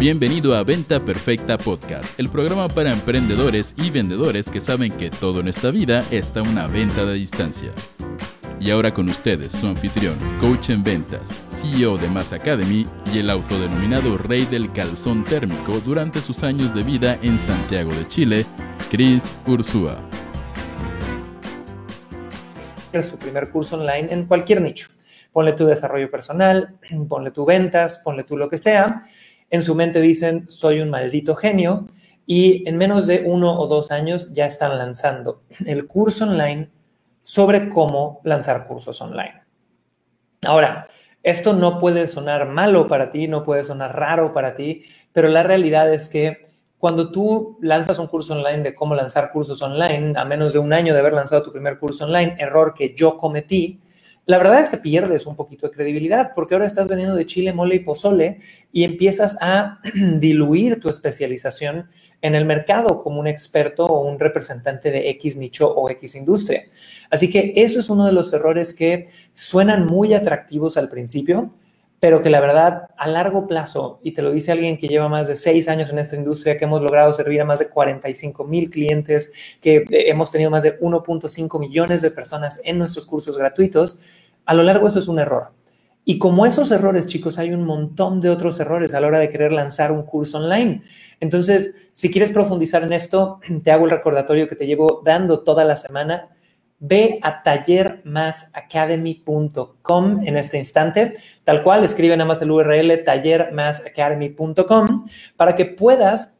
Bienvenido a Venta Perfecta Podcast, el programa para emprendedores y vendedores que saben que todo en esta vida está una venta de distancia. Y ahora con ustedes, su anfitrión, coach en ventas, CEO de Mass Academy y el autodenominado rey del calzón térmico durante sus años de vida en Santiago de Chile, Chris Ursúa. Su primer curso online en cualquier nicho. Ponle tu desarrollo personal, ponle tu ventas, ponle tú lo que sea en su mente dicen, soy un maldito genio, y en menos de uno o dos años ya están lanzando el curso online sobre cómo lanzar cursos online. Ahora, esto no puede sonar malo para ti, no puede sonar raro para ti, pero la realidad es que cuando tú lanzas un curso online de cómo lanzar cursos online, a menos de un año de haber lanzado tu primer curso online, error que yo cometí, la verdad es que pierdes un poquito de credibilidad porque ahora estás vendiendo de chile, mole y pozole y empiezas a diluir tu especialización en el mercado como un experto o un representante de X nicho o X industria. Así que eso es uno de los errores que suenan muy atractivos al principio, pero que la verdad a largo plazo, y te lo dice alguien que lleva más de seis años en esta industria, que hemos logrado servir a más de 45 mil clientes, que eh, hemos tenido más de 1.5 millones de personas en nuestros cursos gratuitos, a lo largo eso es un error. Y como esos errores, chicos, hay un montón de otros errores a la hora de querer lanzar un curso online. Entonces, si quieres profundizar en esto, te hago el recordatorio que te llevo dando toda la semana ve a tallermasacademy.com en este instante, tal cual, escribe nada más el URL tallermasacademy.com para que puedas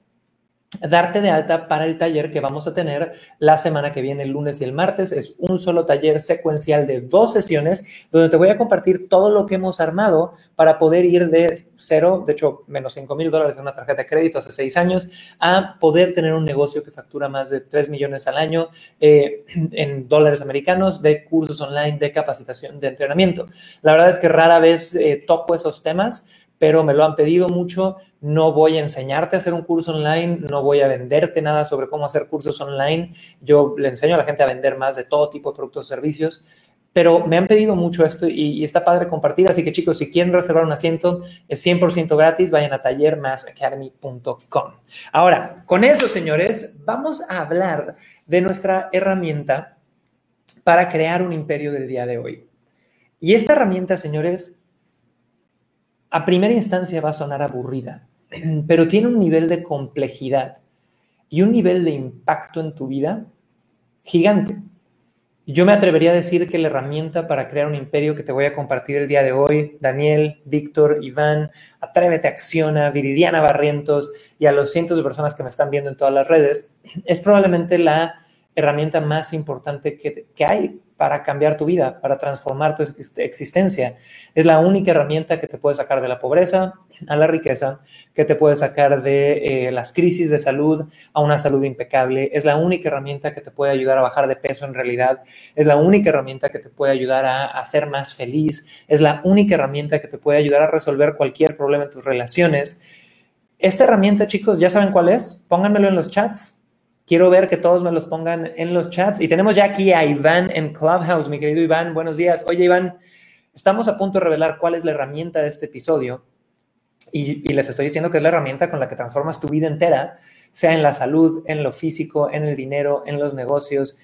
darte de alta para el taller que vamos a tener la semana que viene, el lunes y el martes. Es un solo taller secuencial de dos sesiones donde te voy a compartir todo lo que hemos armado para poder ir de cero, de hecho, menos 5 mil dólares en una tarjeta de crédito hace seis años, a poder tener un negocio que factura más de 3 millones al año eh, en dólares americanos de cursos online, de capacitación, de entrenamiento. La verdad es que rara vez eh, toco esos temas, pero me lo han pedido mucho. No voy a enseñarte a hacer un curso online, no voy a venderte nada sobre cómo hacer cursos online. Yo le enseño a la gente a vender más de todo tipo de productos o servicios, pero me han pedido mucho esto y, está padre compartir. Así que chicos, si quieren reservar un asiento, es 100% gratis. Vayan a tallermasacademy.com. Ahora, con eso, señores, vamos a hablar de nuestra herramienta para crear un imperio del día de hoy. Y esta herramienta, señores, a primera instancia va a sonar aburrida, pero tiene un nivel de complejidad y un nivel de impacto en tu vida gigante. Yo me atrevería a decir que la herramienta para crear un imperio que te voy a compartir el día de hoy, Daniel, Víctor, Iván, Atrévete, Acciona, Viridiana Barrientos y a los cientos de personas que me están viendo en todas las redes, es probablemente la herramienta más importante que, que hay para cambiar tu vida, para transformar tu existencia. Es la única herramienta que te puede sacar de la pobreza a la riqueza, que te puede sacar de eh, las crisis de salud a una salud impecable. Es la única herramienta que te puede ayudar a bajar de peso en realidad. Es la única herramienta que te puede ayudar a, a ser más feliz. Es la única herramienta que te puede ayudar a resolver cualquier problema en tus relaciones. Esta herramienta, chicos, ¿ya saben cuál es? Pónganmelo en los chats Quiero ver que todos me los pongan en los chats. Y tenemos ya aquí a Iván en Clubhouse, mi querido Iván. Buenos días. Oye, Iván, estamos a punto de revelar cuál es la herramienta de este episodio. Y, les estoy diciendo que es la herramienta con la que transformas tu vida entera, sea en la salud, en lo físico, en el dinero, en los negocios.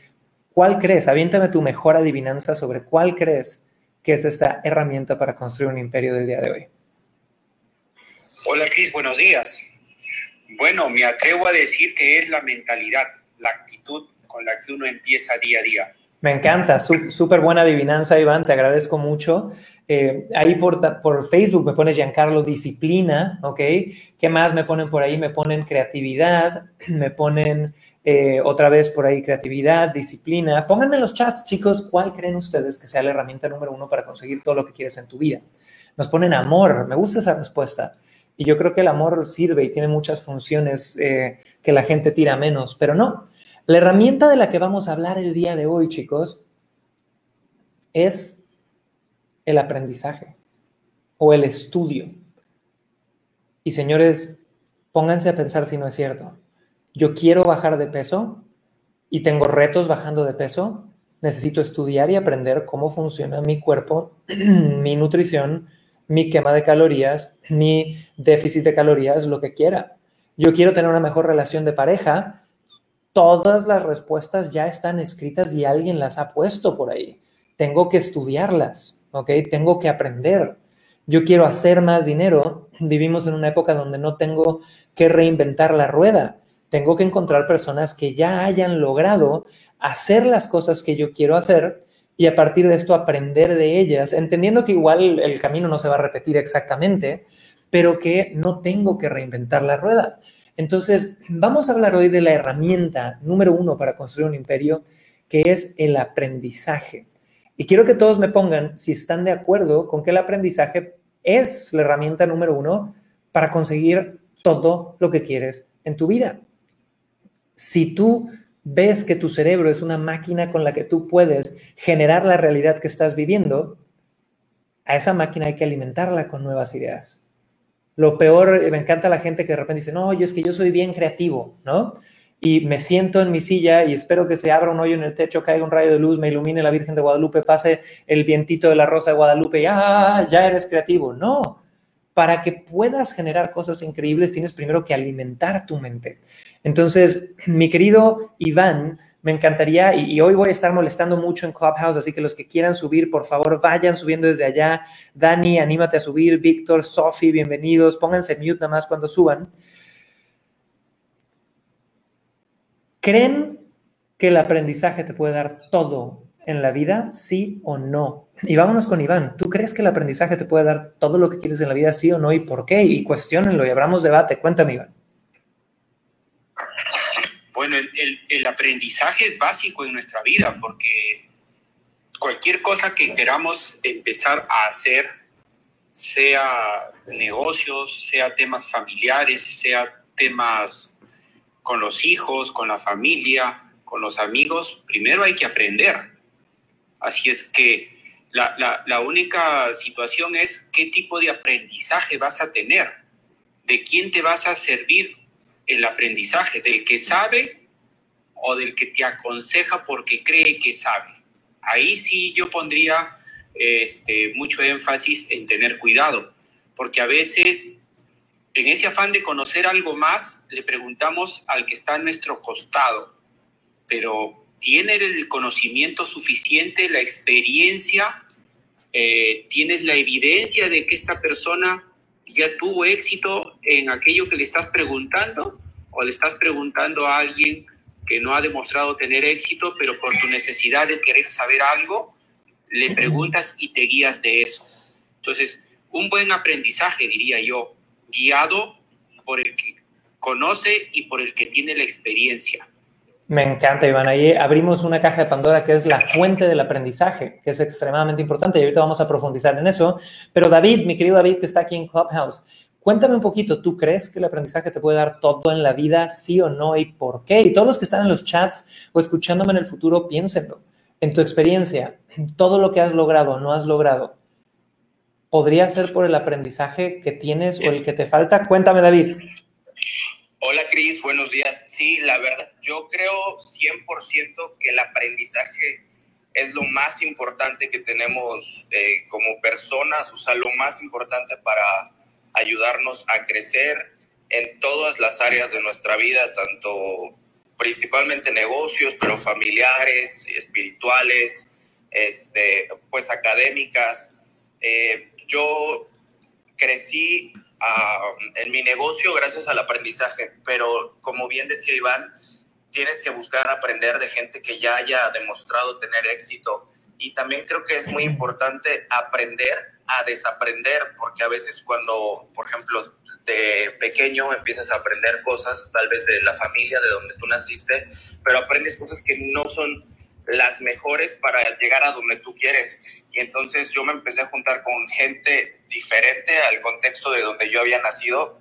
¿Cuál crees? Aviéntame tu mejor adivinanza sobre cuál crees que es esta herramienta para construir un imperio del día de hoy. Hola, Cris, buenos días. Bueno, me atrevo a decir que es la mentalidad, la actitud con la que uno empieza día a día. Me encanta, súper buena adivinanza, Iván, te agradezco mucho. Eh, ahí por, por Facebook me pone Giancarlo Disciplina, ¿ok? ¿Qué más me ponen por ahí? Me ponen creatividad, me ponen eh, otra vez por ahí creatividad, disciplina. Pónganme en los chats, chicos, ¿cuál creen ustedes que sea la herramienta número uno para conseguir todo lo que quieres en tu vida? Nos ponen amor, me gusta esa respuesta. Y yo creo que el amor sirve y tiene muchas funciones eh, que la gente tira menos, pero no. La herramienta de la que vamos a hablar el día de hoy, chicos, es el aprendizaje o el estudio. Y señores, pónganse a pensar si no es cierto. Yo quiero bajar de peso y tengo retos bajando de peso. Necesito estudiar y aprender cómo funciona mi cuerpo, mi nutrición, mi quema de calorías, mi déficit de calorías, lo que quiera. Yo quiero tener una mejor relación de pareja. Todas las respuestas ya están escritas y alguien las ha puesto por ahí. Tengo que estudiarlas, ¿ok? Tengo que aprender. Yo quiero hacer más dinero. Vivimos en una época donde no tengo que reinventar la rueda. Tengo que encontrar personas que ya hayan logrado hacer las cosas que yo quiero hacer y a partir de esto aprender de ellas, entendiendo que igual el camino no se va a repetir exactamente, pero que no tengo que reinventar la rueda. Entonces, vamos a hablar hoy de la herramienta número uno para construir un imperio, que es el aprendizaje. Y quiero que todos me pongan si están de acuerdo con que el aprendizaje es la herramienta número uno para conseguir todo lo que quieres en tu vida. Si tú ves que tu cerebro es una máquina con la que tú puedes generar la realidad que estás viviendo, a esa máquina hay que alimentarla con nuevas ideas. Lo peor, eh, me encanta la gente que de repente dice, no, yo es que yo soy bien creativo, ¿no? Y me siento en mi silla y espero que se abra un hoyo en el techo, caiga un rayo de luz, me ilumine la Virgen de Guadalupe, pase el vientito de la Rosa de Guadalupe y ¡ah! ya eres creativo. No, para que puedas generar cosas increíbles, tienes primero que alimentar tu mente. Entonces, mi querido Iván, me encantaría, y, hoy voy a estar molestando mucho en Clubhouse, así que los que quieran subir, por favor, vayan subiendo desde allá. Dani, anímate a subir. Víctor, Sofi, bienvenidos. Pónganse mute nada más cuando suban. ¿Creen que el aprendizaje te puede dar todo en la vida, sí o no? Y vámonos con Iván. ¿Tú crees que el aprendizaje te puede dar todo lo que quieres en la vida, sí o no? ¿Y por qué? Y cuestionenlo y abramos debate. Cuéntame, Iván. Bueno, el, aprendizaje es básico en nuestra vida porque cualquier cosa que queramos empezar a hacer, sea negocios, sea temas familiares, sea temas con los hijos, con la familia, con los amigos, primero hay que aprender. Así es que la, única situación es qué tipo de aprendizaje vas a tener, de quién te vas a servir el aprendizaje, del que sabe o del que te aconseja porque cree que sabe. Ahí sí yo pondría este, mucho énfasis en tener cuidado, porque a veces en ese afán de conocer algo más, le preguntamos al que está a nuestro costado, pero ¿tiene el conocimiento suficiente, la experiencia eh, tienes la evidencia de que esta persona ya tuvo éxito en aquello que le estás preguntando o le estás preguntando a alguien que no ha demostrado tener éxito, pero por tu necesidad de querer saber algo, le preguntas y te guías de eso. Entonces, un buen aprendizaje, diría yo, guiado por el que conoce y por el que tiene la experiencia. Me encanta, Iván. Ahí abrimos una caja de Pandora que es la fuente del aprendizaje, que es extremadamente importante y ahorita vamos a profundizar en eso. Pero David, mi querido David, que está aquí en Clubhouse, cuéntame un poquito, ¿tú crees que el aprendizaje te puede dar todo en la vida, sí o no, y por qué? Y todos los que están en los chats o escuchándome en el futuro, piénsenlo. En tu experiencia, todo lo que has logrado o no has logrado, ¿podría ser por el aprendizaje que tienes o el que te falta? Cuéntame, David. Hola Cris, buenos días. Sí, la verdad, yo creo 100% que el aprendizaje es lo más importante que tenemos eh, como personas, o sea, lo más importante para ayudarnos a crecer en todas las áreas de nuestra vida, tanto principalmente negocios, pero familiares, espirituales, este, pues académicas. Eh, yo crecí en mi negocio gracias al aprendizaje, pero como bien decía Iván, tienes que buscar aprender de gente que ya haya demostrado tener éxito. Y también creo que es muy importante aprender a desaprender, porque a veces cuando, por ejemplo, de pequeño empiezas a aprender cosas, tal vez de la familia, de donde tú naciste, pero aprendes cosas que no son las mejores para llegar a donde tú quieres. Y entonces yo me empecé a juntar con gente diferente al contexto de donde yo había nacido,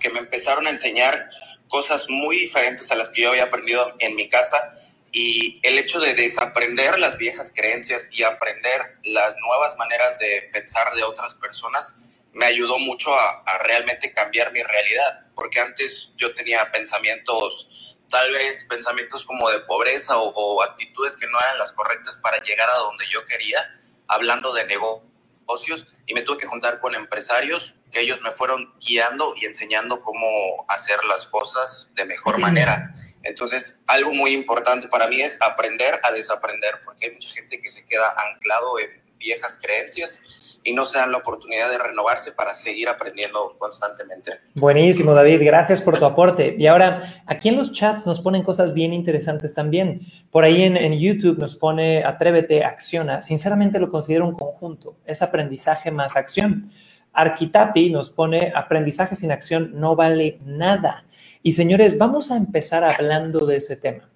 que me empezaron a enseñar cosas muy diferentes a las que yo había aprendido en mi casa. Y el hecho de desaprender las viejas creencias y aprender las nuevas maneras de pensar de otras personas me ayudó mucho a, a realmente cambiar mi realidad, porque antes yo tenía pensamientos tal vez pensamientos como de pobreza o, actitudes que no eran las correctas para llegar a donde yo quería, hablando de negocio negocios y me tuve que juntar con empresarios que ellos me fueron guiando y enseñando cómo hacer las cosas de mejor manera. Entonces, algo muy importante para mí es aprender a desaprender, porque hay mucha gente que se queda anclado en viejas creencias y no se dan la oportunidad de renovarse para seguir aprendiendo constantemente. Buenísimo, David. Gracias por tu aporte. Y ahora, aquí en los chats nos ponen cosas bien interesantes también. Por ahí en, en YouTube nos pone Atrévete, acciona. Sinceramente lo considero un conjunto. Es aprendizaje más acción. Arquitapi nos pone aprendizaje sin acción no vale nada. Y señores, vamos a empezar hablando de ese tema.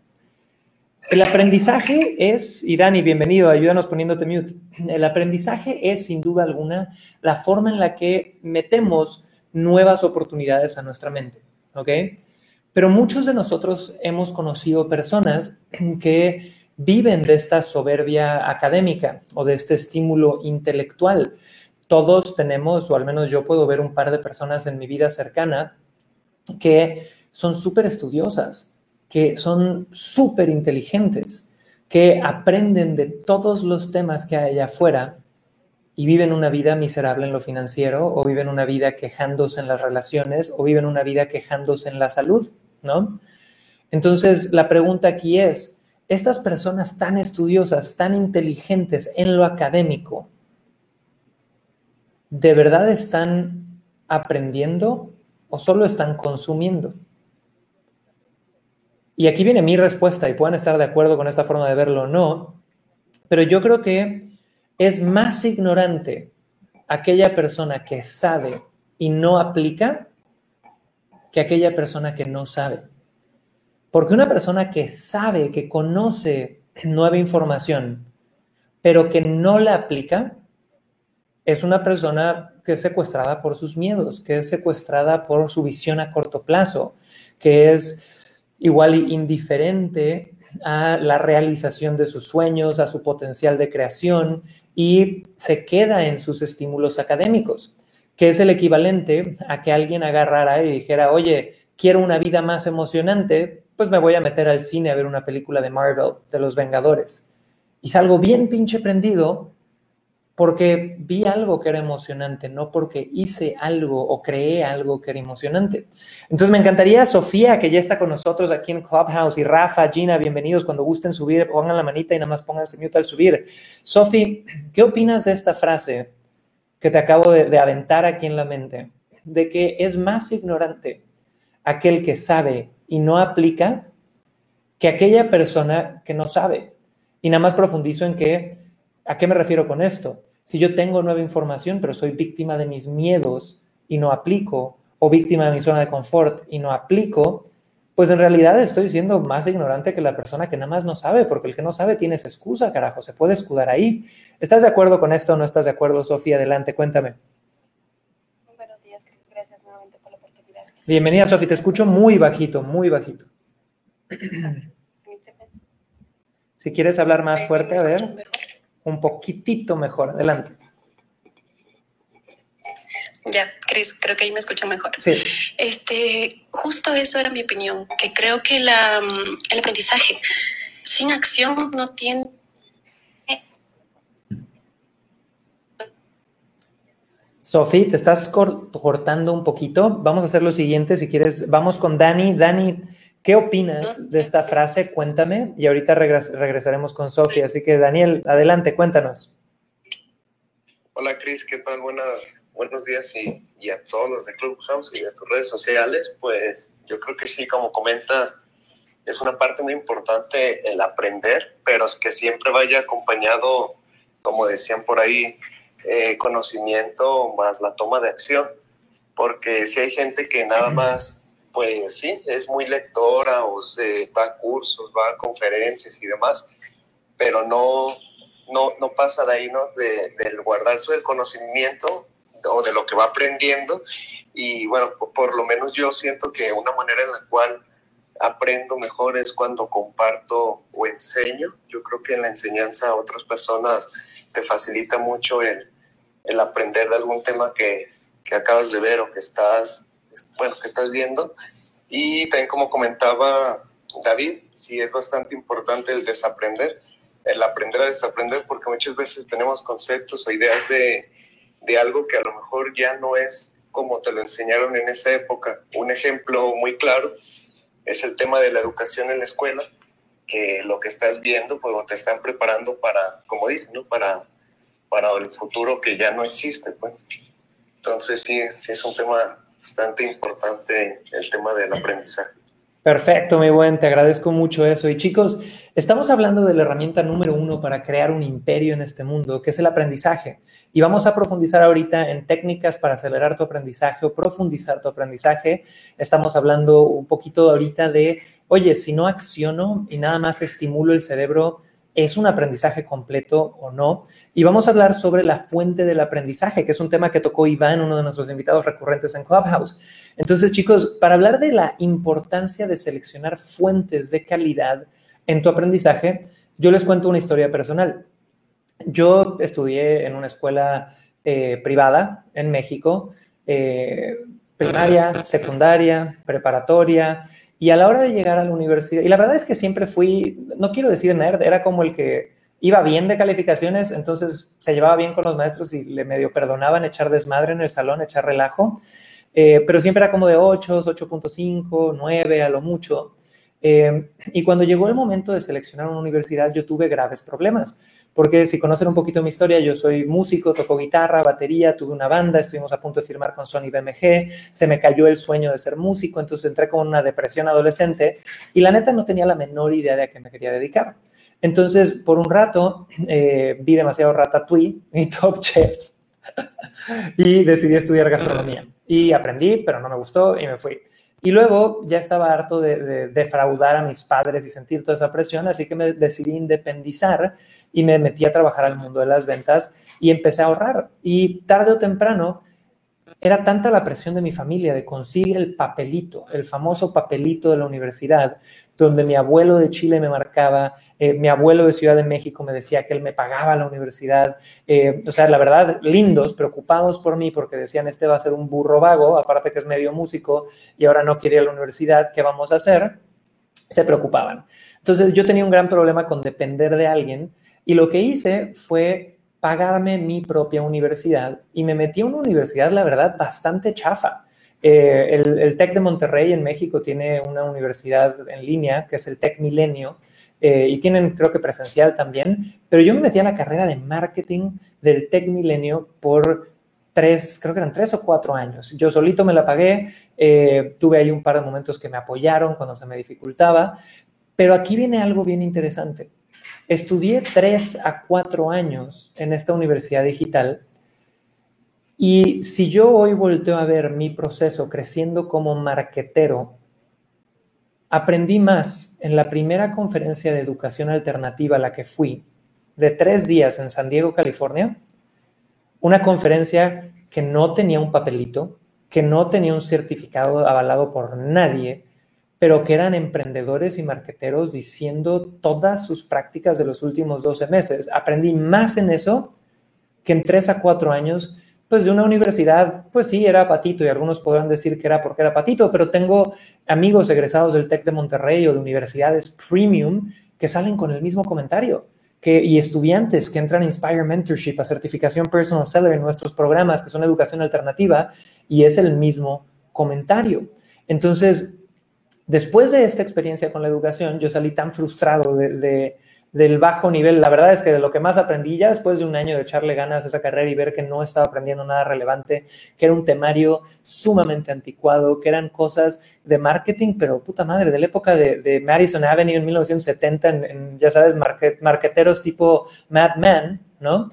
El aprendizaje es, y Dani, bienvenido, ayúdanos poniéndote mute. El aprendizaje es, sin duda alguna, la forma en la que metemos nuevas oportunidades a nuestra mente, ¿ok? Pero muchos de nosotros hemos conocido personas que viven de esta soberbia académica o de este estímulo intelectual. Todos tenemos, o al menos yo puedo ver un par de personas en mi vida cercana que son súper estudiosas, que son súper inteligentes, que aprenden de todos los temas que hay allá afuera y viven una vida miserable en lo financiero o viven una vida quejándose en las relaciones o viven una vida quejándose en la salud, ¿no? Entonces, la pregunta aquí es, estas personas tan estudiosas, tan inteligentes en lo académico, ¿de verdad están aprendiendo o solo están consumiendo? Y aquí viene mi respuesta y pueden estar de acuerdo con esta forma de verlo o no, pero yo creo que es más ignorante aquella persona que sabe y no aplica que aquella persona que no sabe. Porque una persona que sabe, que conoce nueva información, pero que no la aplica, es una persona que es secuestrada por sus miedos, que es secuestrada por su visión a corto plazo, que es igual indiferente a la realización de sus sueños, a su potencial de creación y se queda en sus estímulos académicos, que es el equivalente a que alguien agarrara y dijera, oye, quiero una vida más emocionante, pues me voy a meter al cine a ver una película de Marvel, de los Vengadores. Y salgo bien pinche prendido porque vi algo que era emocionante, no porque hice algo o creé algo que era emocionante. Entonces me encantaría, Sofía, que ya está con nosotros aquí en Clubhouse, y Rafa, Gina, bienvenidos. Cuando gusten subir, pongan la manita y nada más pónganse mute al subir. Sofi, ¿qué opinas de esta frase que te acabo de, de aventar aquí en la mente? De que es más ignorante aquel que sabe y no aplica que aquella persona que no sabe. Y nada más profundizo en que ¿A qué me refiero con esto? Si yo tengo nueva información, pero soy víctima de mis miedos y no aplico, o víctima de mi zona de confort y no aplico, pues en realidad estoy siendo más ignorante que la persona que nada más no sabe, porque el que no sabe tiene esa excusa, carajo, se puede escudar ahí. ¿Estás de acuerdo con esto o no estás de acuerdo, Sofía? Adelante, cuéntame. Buenos días, gracias nuevamente por la oportunidad. Bienvenida, Sofía, te escucho muy bajito, muy bajito. Si quieres hablar más fuerte, a ver un poquitito mejor. Adelante. Ya, Cris, creo que ahí me escucho mejor. Sí. Este, justo eso era mi opinión, que creo que la, mm, el aprendizaje sin acción no tiene... Sofi, te estás cortando un poquito. Vamos a hacer lo siguiente, si quieres, vamos con Dani. Dani, ¿Qué opinas de esta frase? Cuéntame y ahorita regresaremos con Sofía. Así que Daniel, adelante, cuéntanos. Hola Cris, ¿qué tal? Buenas, buenos días y, y, a todos los de Clubhouse y de tus redes sociales. Pues yo creo que sí, como comentas, es una parte muy importante el aprender, pero es que siempre vaya acompañado, como decían por ahí, eh, conocimiento más la toma de acción, porque si hay gente que nada más pues sí, es muy lectora o se da cursos, va a conferencias y demás, pero no, no, no pasa de ahí, ¿no? De, del guardarse el conocimiento o de lo que va aprendiendo. Y bueno, por, lo menos yo siento que una manera en la cual aprendo mejor es cuando comparto o enseño. Yo creo que en la enseñanza a otras personas te facilita mucho el, el aprender de algún tema que, que acabas de ver o que estás bueno, que estás viendo. Y también como comentaba David, sí es bastante importante el desaprender. el aprender a desaprender, porque muchas veces tenemos conceptos o ideas de, de algo que a lo mejor ya no es como te lo enseñaron en esa época. Un ejemplo muy claro es el tema de la educación en la escuela, que lo que estás viendo, pues te están preparando para, como dicen, ¿no? Para, para el futuro que ya no existe, pues. Entonces sí, sí es un tema bastante importante el tema del aprendizaje. Perfecto, mi buen, te agradezco mucho eso. Y chicos, estamos hablando de la herramienta número uno para crear un imperio en este mundo, que es el aprendizaje. Y vamos a profundizar ahorita en técnicas para acelerar tu aprendizaje o profundizar tu aprendizaje. Estamos hablando un poquito ahorita de, oye, si no acciono y nada más estimulo el cerebro, ¿Es un aprendizaje completo o no? Y vamos a hablar sobre la fuente del aprendizaje, que es un tema que tocó Iván, uno de nuestros invitados recurrentes en Clubhouse. Entonces, chicos, para hablar de la importancia de seleccionar fuentes de calidad en tu aprendizaje, yo les cuento una historia personal. Yo estudié en una escuela eh, privada en México, eh, primaria, secundaria, preparatoria, y a la hora de llegar a la universidad, y la verdad es que siempre fui, no quiero decir nerd, era como el que iba bien de calificaciones, entonces se llevaba bien con los maestros y le medio perdonaban echar desmadre en el salón, echar relajo, eh, pero siempre era como de 8, 8.5, 9 a lo mucho. Eh, y cuando llegó el momento de seleccionar una universidad, yo tuve graves problemas, porque si conocen un poquito mi historia, yo soy músico, toco guitarra, batería, tuve una banda, estuvimos a punto de firmar con Sony BMG, se me cayó el sueño de ser músico, entonces entré con una depresión adolescente y la neta no tenía la menor idea de a qué me quería dedicar. Entonces, por un rato, eh, vi demasiado Ratatouille y Top Chef y decidí estudiar gastronomía. Y aprendí, pero no me gustó y me fui. Y luego ya estaba harto de, defraudar a mis padres y sentir toda esa presión, así que me decidí independizar y me metí a trabajar al mundo de las ventas y empecé a ahorrar. Y tarde o temprano era tanta la presión de mi familia de conseguir el papelito, el famoso papelito de la universidad, donde mi abuelo de Chile me marcaba, eh, mi abuelo de Ciudad de México me decía que él me pagaba la universidad, eh, o sea, la verdad, lindos, preocupados por mí porque decían, este va a ser un burro vago, aparte que es medio músico y ahora no quiere la universidad, ¿qué vamos a hacer? Se preocupaban. Entonces yo tenía un gran problema con depender de alguien y lo que hice fue pagarme mi propia universidad y me metí a una universidad, la verdad, bastante chafa. Eh, el, TEC de Monterrey en México tiene una universidad en línea, que es el TEC Milenio, eh, y tienen creo que presencial también, pero yo me metí a la carrera de marketing del TEC Milenio por tres, creo que eran tres o cuatro años. Yo solito me la pagué, eh, tuve ahí un par de momentos que me apoyaron cuando se me dificultaba, pero aquí viene algo bien interesante. Estudié tres a cuatro años en esta universidad digital y si yo hoy volteo a ver mi proceso creciendo como marquetero, aprendí más en la primera conferencia de educación alternativa a la que fui, de tres días en San Diego, California, una conferencia que no tenía un papelito, que no tenía un certificado avalado por nadie, pero que eran emprendedores y marqueteros diciendo todas sus prácticas de los últimos 12 meses. Aprendí más en eso que en tres a cuatro años pues de una universidad, pues sí, era patito y algunos podrán decir que era porque era patito, pero tengo amigos egresados del TEC de Monterrey o de universidades premium que salen con el mismo comentario. Y estudiantes que entran a Inspire Mentorship, a certificación Personal Seller en nuestros programas, que son educación alternativa, y es el mismo comentario. Entonces, después de esta experiencia con la educación, yo salí tan frustrado de del bajo nivel. La verdad es que de lo que más aprendí ya después de un año de echarle ganas a esa carrera y ver que no estaba aprendiendo nada relevante, que era un temario sumamente anticuado, que eran cosas de marketing, pero puta madre, de la época de, Madison Avenue en 1970, en, ya sabes, marqueteros tipo Mad Men, ¿no?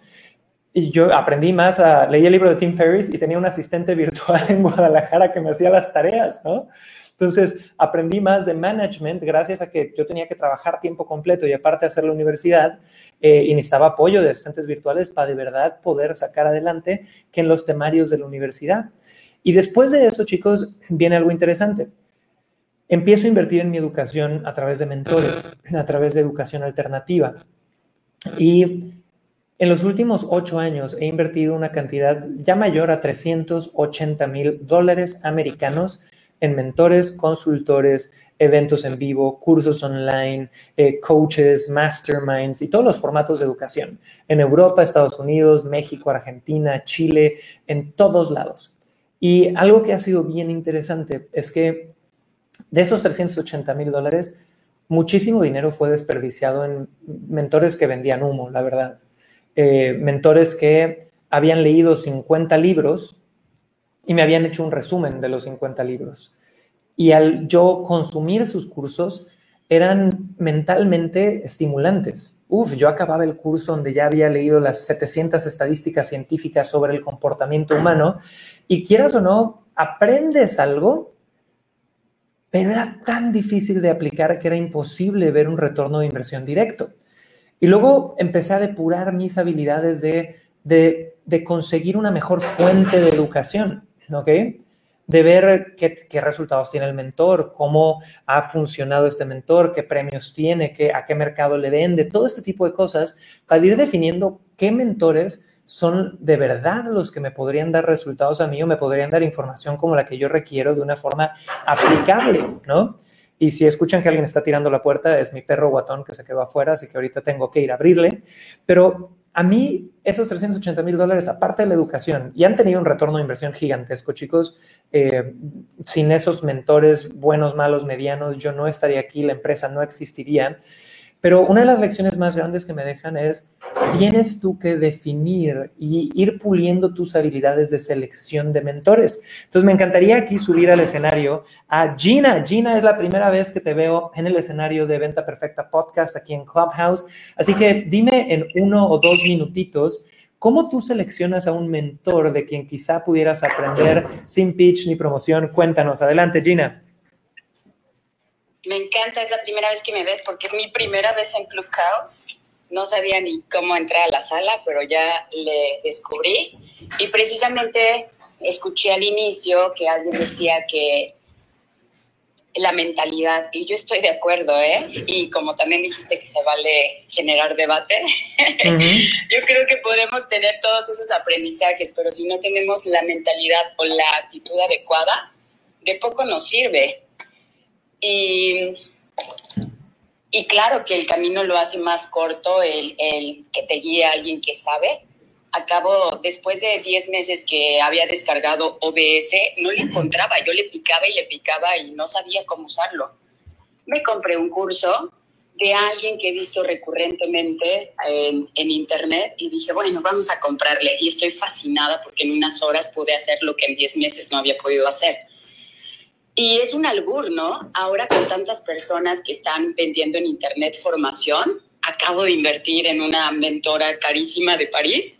Y yo aprendí más, a, leí el libro de Tim Ferriss y tenía un asistente virtual en Guadalajara que me hacía las tareas, ¿no? Entonces, aprendí más de management gracias a que yo tenía que trabajar tiempo completo y aparte hacer la universidad eh, y necesitaba apoyo de asistentes virtuales para de verdad poder sacar adelante que en los temarios de la universidad. Y después de eso, chicos, viene algo interesante. Empiezo a invertir en mi educación a través de mentores, a través de educación alternativa. Y en los últimos ocho años he invertido una cantidad ya mayor a 380 mil dólares americanos en mentores, consultores, eventos en vivo, cursos online, eh, coaches, masterminds y todos los formatos de educación en Europa, Estados Unidos, México, Argentina, Chile, en todos lados. Y algo que ha sido bien interesante es que de esos 380 mil dólares, muchísimo dinero fue desperdiciado en mentores que vendían humo, la verdad. Eh, mentores que habían leído 50 libros y me habían hecho un resumen de los 50 libros. Y al yo consumir sus cursos, eran mentalmente estimulantes. Uf, yo acababa el curso donde ya había leído las 700 estadísticas científicas sobre el comportamiento humano y quieras o no, aprendes algo, pero era tan difícil de aplicar que era imposible ver un retorno de inversión directo. Y luego empecé a depurar mis habilidades de, de, de conseguir una mejor fuente de educación. ¿Ok? De ver qué, resultados tiene el mentor, cómo ha funcionado este mentor, qué premios tiene, qué, a qué mercado le vende, todo este tipo de cosas, para ir definiendo qué mentores son de verdad los que me podrían dar resultados a mí o me podrían dar información como la que yo requiero de una forma aplicable, ¿no? Y si escuchan que alguien está tirando la puerta, es mi perro guatón que se quedó afuera, así que ahorita tengo que ir a abrirle. Pero a mí esos 380 mil dólares, aparte de la educación, y han tenido un retorno de inversión gigantesco, chicos. Eh, sin esos mentores buenos, malos, medianos, yo no estaría aquí, la empresa no existiría. Pero una de las lecciones más grandes que me dejan es, tienes tú que definir y ir puliendo tus habilidades de selección de mentores. Entonces, me encantaría aquí subir al escenario a Gina. Gina es la primera vez que te veo en el escenario de Venta Perfecta Podcast aquí en Clubhouse. Así que dime en uno o dos minutitos. ¿Cómo tú seleccionas a un mentor de quien quizá pudieras aprender sin pitch ni promoción? Cuéntanos. Adelante, Gina. Me encanta, es la primera vez que me ves porque es mi primera vez en Clubhouse. No sabía ni cómo entrar a la sala, pero ya le descubrí. Y precisamente escuché al inicio que alguien decía que la mentalidad, y yo estoy de acuerdo, ¿eh? Y como también dijiste que se vale generar debate, uh -huh. yo creo que podemos tener todos esos aprendizajes, pero si no tenemos la mentalidad o la actitud adecuada, de poco nos sirve. Y, y claro que el camino lo hace más corto el, el que te guíe alguien que sabe. Acabo, después de 10 meses que había descargado OBS, no le encontraba. Yo le picaba y le picaba y no sabía cómo usarlo. Me compré un curso de alguien que he visto recurrentemente en, en, internet y dije, bueno, vamos a comprarle. Y estoy fascinada porque en unas horas pude hacer lo que en 10 meses no había podido hacer. Y es un albur, ¿no? Ahora con tantas personas que están vendiendo en Internet formación, acabo de invertir en una mentora carísima de París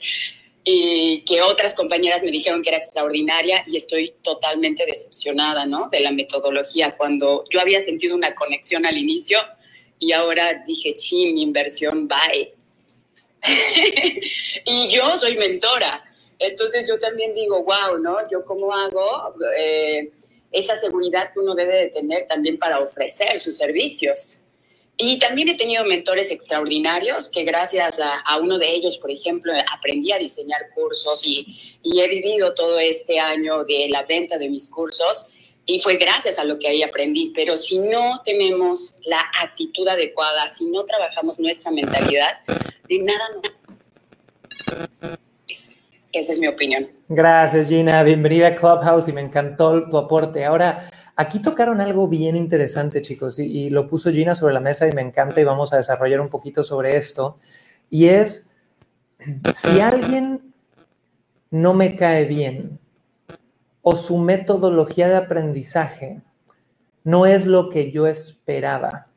y que otras compañeras me dijeron que era extraordinaria y estoy totalmente decepcionada, ¿no? De la metodología, cuando yo había sentido una conexión al inicio y ahora dije, sí, mi inversión, bye. y yo soy mentora. Entonces yo también digo, wow, ¿no? ¿Yo cómo hago? Eh, esa seguridad que uno debe de tener también para ofrecer sus servicios. Y también he tenido mentores extraordinarios que gracias a, uno de ellos, por ejemplo, aprendí a diseñar cursos y, y, he vivido todo este año de la venta de mis cursos y fue gracias a lo que ahí aprendí. Pero si no tenemos la actitud adecuada, si no trabajamos nuestra mentalidad, de nada nos... Esa es mi opinión. Gracias, Gina. Bienvenida a Clubhouse y me encantó tu aporte. Ahora, aquí tocaron algo bien interesante, chicos, y, y, lo puso Gina sobre la mesa y me encanta y vamos a desarrollar un poquito sobre esto. Y es, si alguien no me cae bien o su metodología de aprendizaje no es lo que yo esperaba,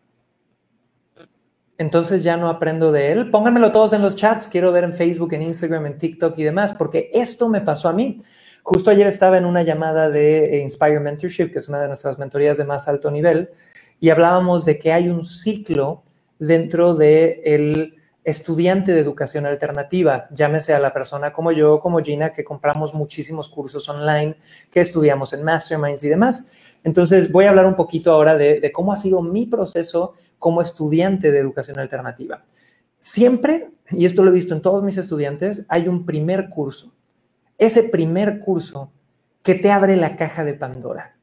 entonces ya no aprendo de él. Pónganmelo todos en los chats, quiero ver en Facebook, en Instagram, en TikTok y demás, porque esto me pasó a mí. Justo ayer estaba en una llamada de Inspire Mentorship, que es una de nuestras mentorías de más alto nivel, y hablábamos de que hay un ciclo dentro del de estudiante de educación alternativa, llámese a la persona como yo, como Gina, que compramos muchísimos cursos online, que estudiamos en masterminds y demás. Entonces, voy a hablar un poquito ahora de, cómo ha sido mi proceso como estudiante de educación alternativa. Siempre, y esto lo he visto en todos mis estudiantes, hay un primer curso. Ese primer curso que te abre la caja de Pandora.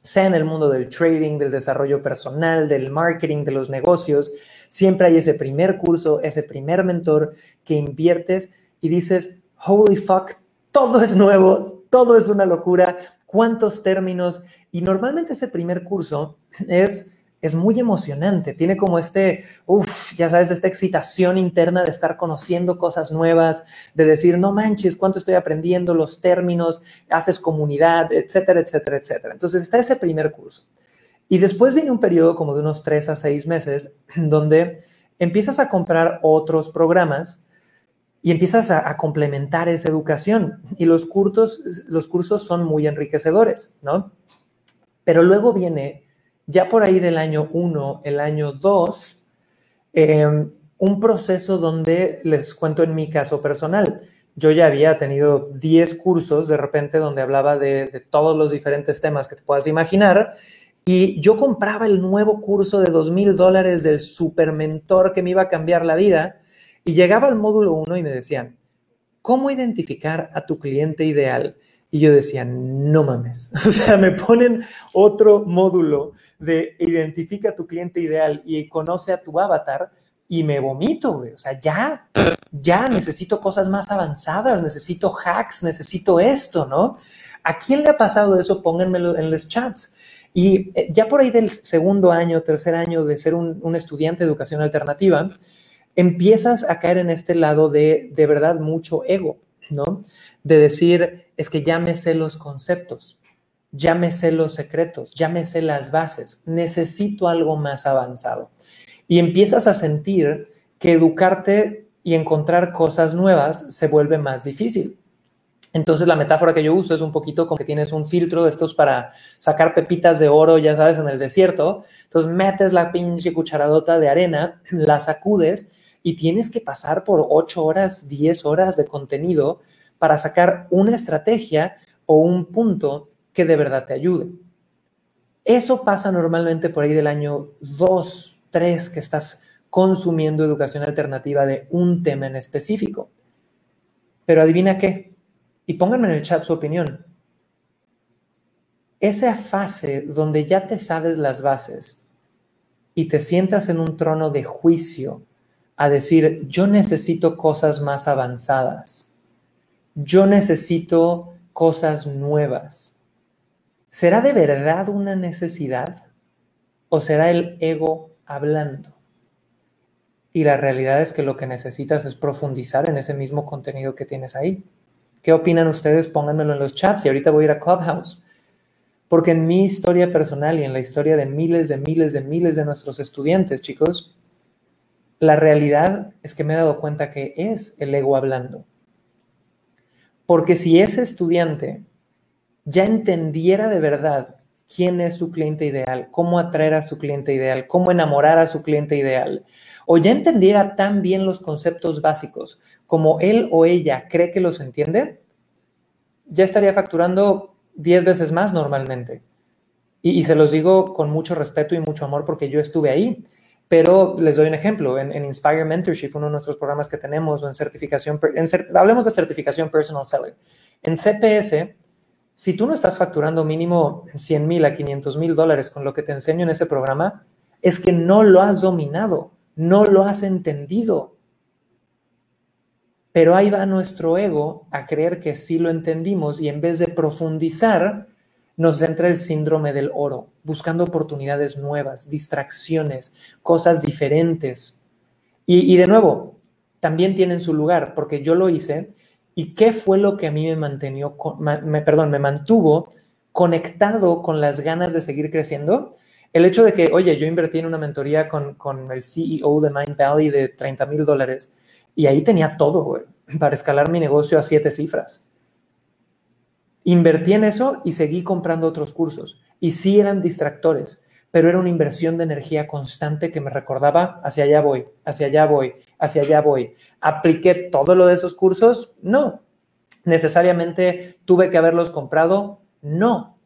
sea en el mundo del trading, del desarrollo personal, del marketing, de los negocios, siempre hay ese primer curso, ese primer mentor que inviertes y dices, holy fuck, todo es nuevo, todo es una locura, cuántos términos. Y normalmente ese primer curso es es muy emocionante, tiene como este, uff, ya sabes, esta excitación interna de estar conociendo cosas nuevas, de decir, no manches, cuánto estoy aprendiendo, los términos, haces comunidad, etcétera, etcétera, etcétera. Entonces está ese primer curso. Y después viene un periodo como de unos tres a seis meses donde empiezas a comprar otros programas y empiezas a, complementar esa educación. Y los cursos, los cursos son muy enriquecedores, ¿no? Pero luego viene ya por ahí del año 1, el año 2, em, un proceso donde les cuento en mi caso personal. Yo ya había tenido 10 cursos de repente donde hablaba de, todos los diferentes temas que te puedas imaginar y yo compraba el nuevo curso de 2 mil dólares del super mentor que me iba a cambiar la vida y llegaba al módulo 1 y me decían, ¿cómo identificar a tu cliente ideal? Y yo decía, no mames, o sea, me ponen otro módulo de identifica a tu cliente ideal y conoce a tu avatar y me vomito, güey. O sea, ya, ya necesito cosas más avanzadas, necesito hacks, necesito esto, ¿no? ¿A quién le ha pasado eso? Pónganmelo en los chats. Y eh, ya por ahí del segundo año, tercer año de ser un, un estudiante de educación alternativa, empiezas a caer en este lado de, de verdad, mucho ego, ¿no? De decir, es que ya me sé los conceptos, ya me sé los secretos, ya me sé las bases, necesito algo más avanzado. Y empiezas a sentir que educarte y encontrar cosas nuevas se vuelve más difícil. Entonces la metáfora que yo uso es un poquito como que tienes un filtro de estos para sacar pepitas de oro, ya sabes, en el desierto. Entonces metes la pinche cucharadota de arena, la sacudes y tienes que pasar por 8 horas, 10 horas de contenido para sacar una estrategia o un punto que de verdad te ayude. Eso pasa normalmente por ahí del año 2, 3 que estás consumiendo educación alternativa de un tema en específico. Pero adivina qué. Y pónganme en el chat su opinión. Esa fase donde ya te sabes las bases y te sientas en un trono de juicio a decir, yo necesito cosas más avanzadas. Yo necesito cosas nuevas. ¿Será de verdad una necesidad o será el ego hablando? Y la realidad es que lo que necesitas es profundizar en ese mismo contenido que tienes ahí. ¿Qué opinan ustedes? Pónganmelo en los chats y ahorita voy a ir a Clubhouse. Porque en mi historia personal y en la historia de miles de miles de miles de nuestros estudiantes, chicos, la realidad es que me he dado cuenta que es el ego hablando. Porque si ese estudiante ya entendiera de verdad quién es su cliente ideal, cómo atraer a su cliente ideal, cómo enamorar a su cliente ideal, o ya entendiera tan bien los conceptos básicos como él o ella cree que los entiende, ya estaría facturando 10 veces más normalmente. Y, se los digo con mucho respeto y mucho amor porque yo estuve ahí. Pero les doy un ejemplo, en, Inspire Mentorship, uno de nuestros programas que tenemos, o en certificación, hablemos de certificación Personal Seller. En CPS, si tú no estás facturando mínimo 100 mil a 500 mil dólares con lo que te enseño en ese programa, es que no lo has dominado, no lo has entendido. Pero ahí va nuestro ego a creer que sí lo entendimos y en vez de profundizar, nos entra el síndrome del oro, buscando oportunidades nuevas, distracciones, cosas diferentes. Y, de nuevo, también tienen su lugar, porque yo lo hice ¿Y qué fue lo que a mí me, mantenió, perdón, me mantuvo conectado con las ganas de seguir creciendo? El hecho de que, oye, yo invertí en una mentoría con, con el CEO de Mind Valley de 30 mil dólares y ahí tenía todo, para escalar mi negocio a siete cifras. Invertí en eso y seguí comprando otros cursos. Y sí eran distractores, pero era una inversión de energía constante que me recordaba, hacia allá voy, hacia allá voy, hacia allá voy. ¿Apliqué todo lo de esos cursos? No. ¿Necesariamente tuve que haberlos comprado? No.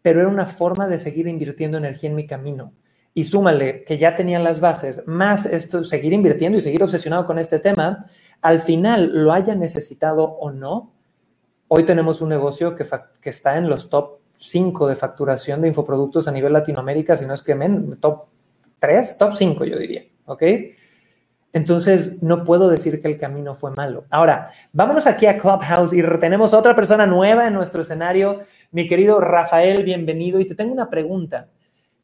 Pero era una forma de seguir invirtiendo energía en mi camino. Y súmale que ya tenía las bases, más esto, seguir invirtiendo y seguir obsesionado con este tema, al final, lo haya necesitado o no, hoy tenemos un negocio que, está en los top 5 de facturación de infoproductos a nivel Latinoamérica, si no es que men, top 3, top 5 yo diría, ¿ok? Entonces, no puedo decir que el camino fue malo. Ahora, vámonos aquí a Clubhouse y tenemos otra persona nueva en nuestro escenario. Mi querido Rafael, bienvenido. Y te tengo una pregunta.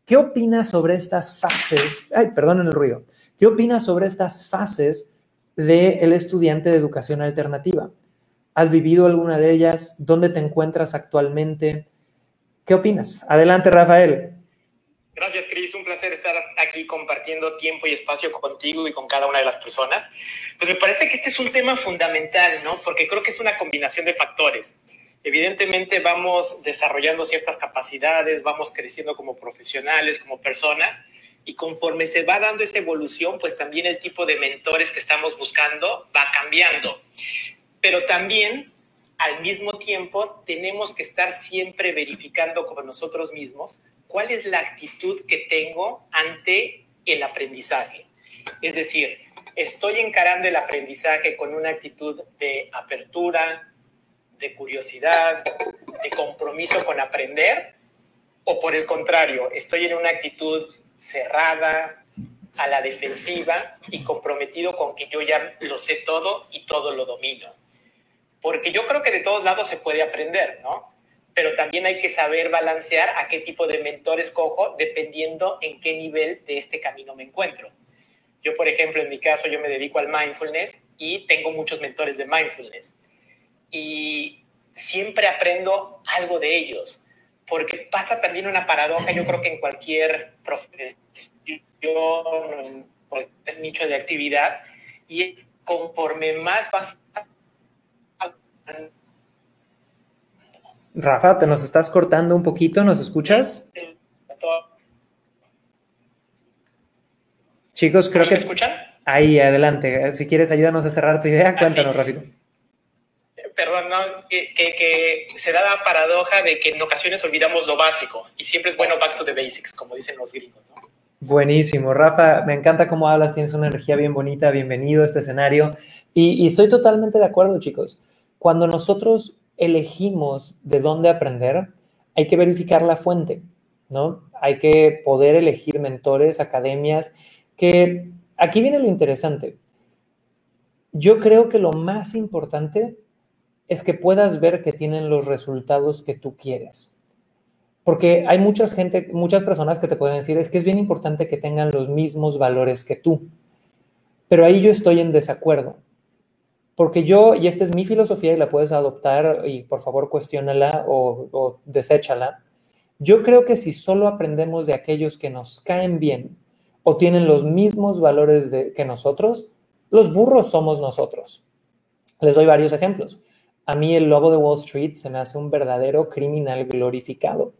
¿Qué opinas sobre estas fases? Ay, perdonen el ruido. ¿Qué opinas sobre estas fases del estudiante de educación alternativa? ¿Has vivido alguna de ellas? ¿Dónde te encuentras actualmente? ¿Qué opinas? Adelante, Rafael. Gracias, Cris. Un placer estar aquí compartiendo tiempo y espacio contigo y con cada una de las personas. Pues me parece que este es un tema fundamental, ¿no? Porque creo que es una combinación de factores. Evidentemente vamos desarrollando ciertas capacidades, vamos creciendo como profesionales, como personas, y conforme se va dando esa evolución, pues también el tipo de mentores que estamos buscando va cambiando. Pero también, al mismo tiempo, tenemos que estar siempre verificando con nosotros mismos cuál es la actitud que tengo ante el aprendizaje. Es decir, estoy encarando el aprendizaje con una actitud de apertura, de curiosidad, de compromiso con aprender, o por el contrario, estoy en una actitud cerrada, a la defensiva y comprometido con que yo ya lo sé todo y todo lo domino. Porque yo creo que de todos lados se puede aprender, ¿no? pero también hay que saber balancear a qué tipo de mentor escojo dependiendo en qué nivel de este camino me encuentro. Yo, por ejemplo, en mi caso, yo me dedico al mindfulness y tengo muchos mentores de mindfulness. Y siempre aprendo algo de ellos, porque pasa también una paradoja, yo creo que en cualquier profesión, en cualquier nicho de actividad, y conforme más vas Rafa, te nos estás cortando un poquito, ¿nos escuchas? Chicos, creo que... ¿Me escuchan? Ahí, adelante. Si quieres ayúdanos a cerrar tu idea, ah, cuéntanos rápido. Perdón, no, que, se da la paradoja de que en ocasiones olvidamos lo básico y siempre es bueno back to the basics, como dicen los gringos. ¿no? Buenísimo, Rafa, me encanta cómo hablas, tienes una energía bien bonita, bienvenido a este escenario y, y estoy totalmente de acuerdo, chicos. Cuando nosotros elegimos de dónde aprender, hay que verificar la fuente, ¿no? Hay que poder elegir mentores, academias, que aquí viene lo interesante. Yo creo que lo más importante es que puedas ver que tienen los resultados que tú quieres. Porque hay mucha gente, muchas personas que te pueden decir, es que es bien importante que tengan los mismos valores que tú. Pero ahí yo estoy en desacuerdo. Porque yo, y esta es mi filosofía y la puedes adoptar y por favor cuestiónala o, o deséchala, yo creo que si solo aprendemos de aquellos que nos caen bien o tienen los mismos valores que nosotros, los burros somos nosotros. Les doy varios ejemplos. A mí el lobo de Wall Street se me hace un verdadero criminal glorificado,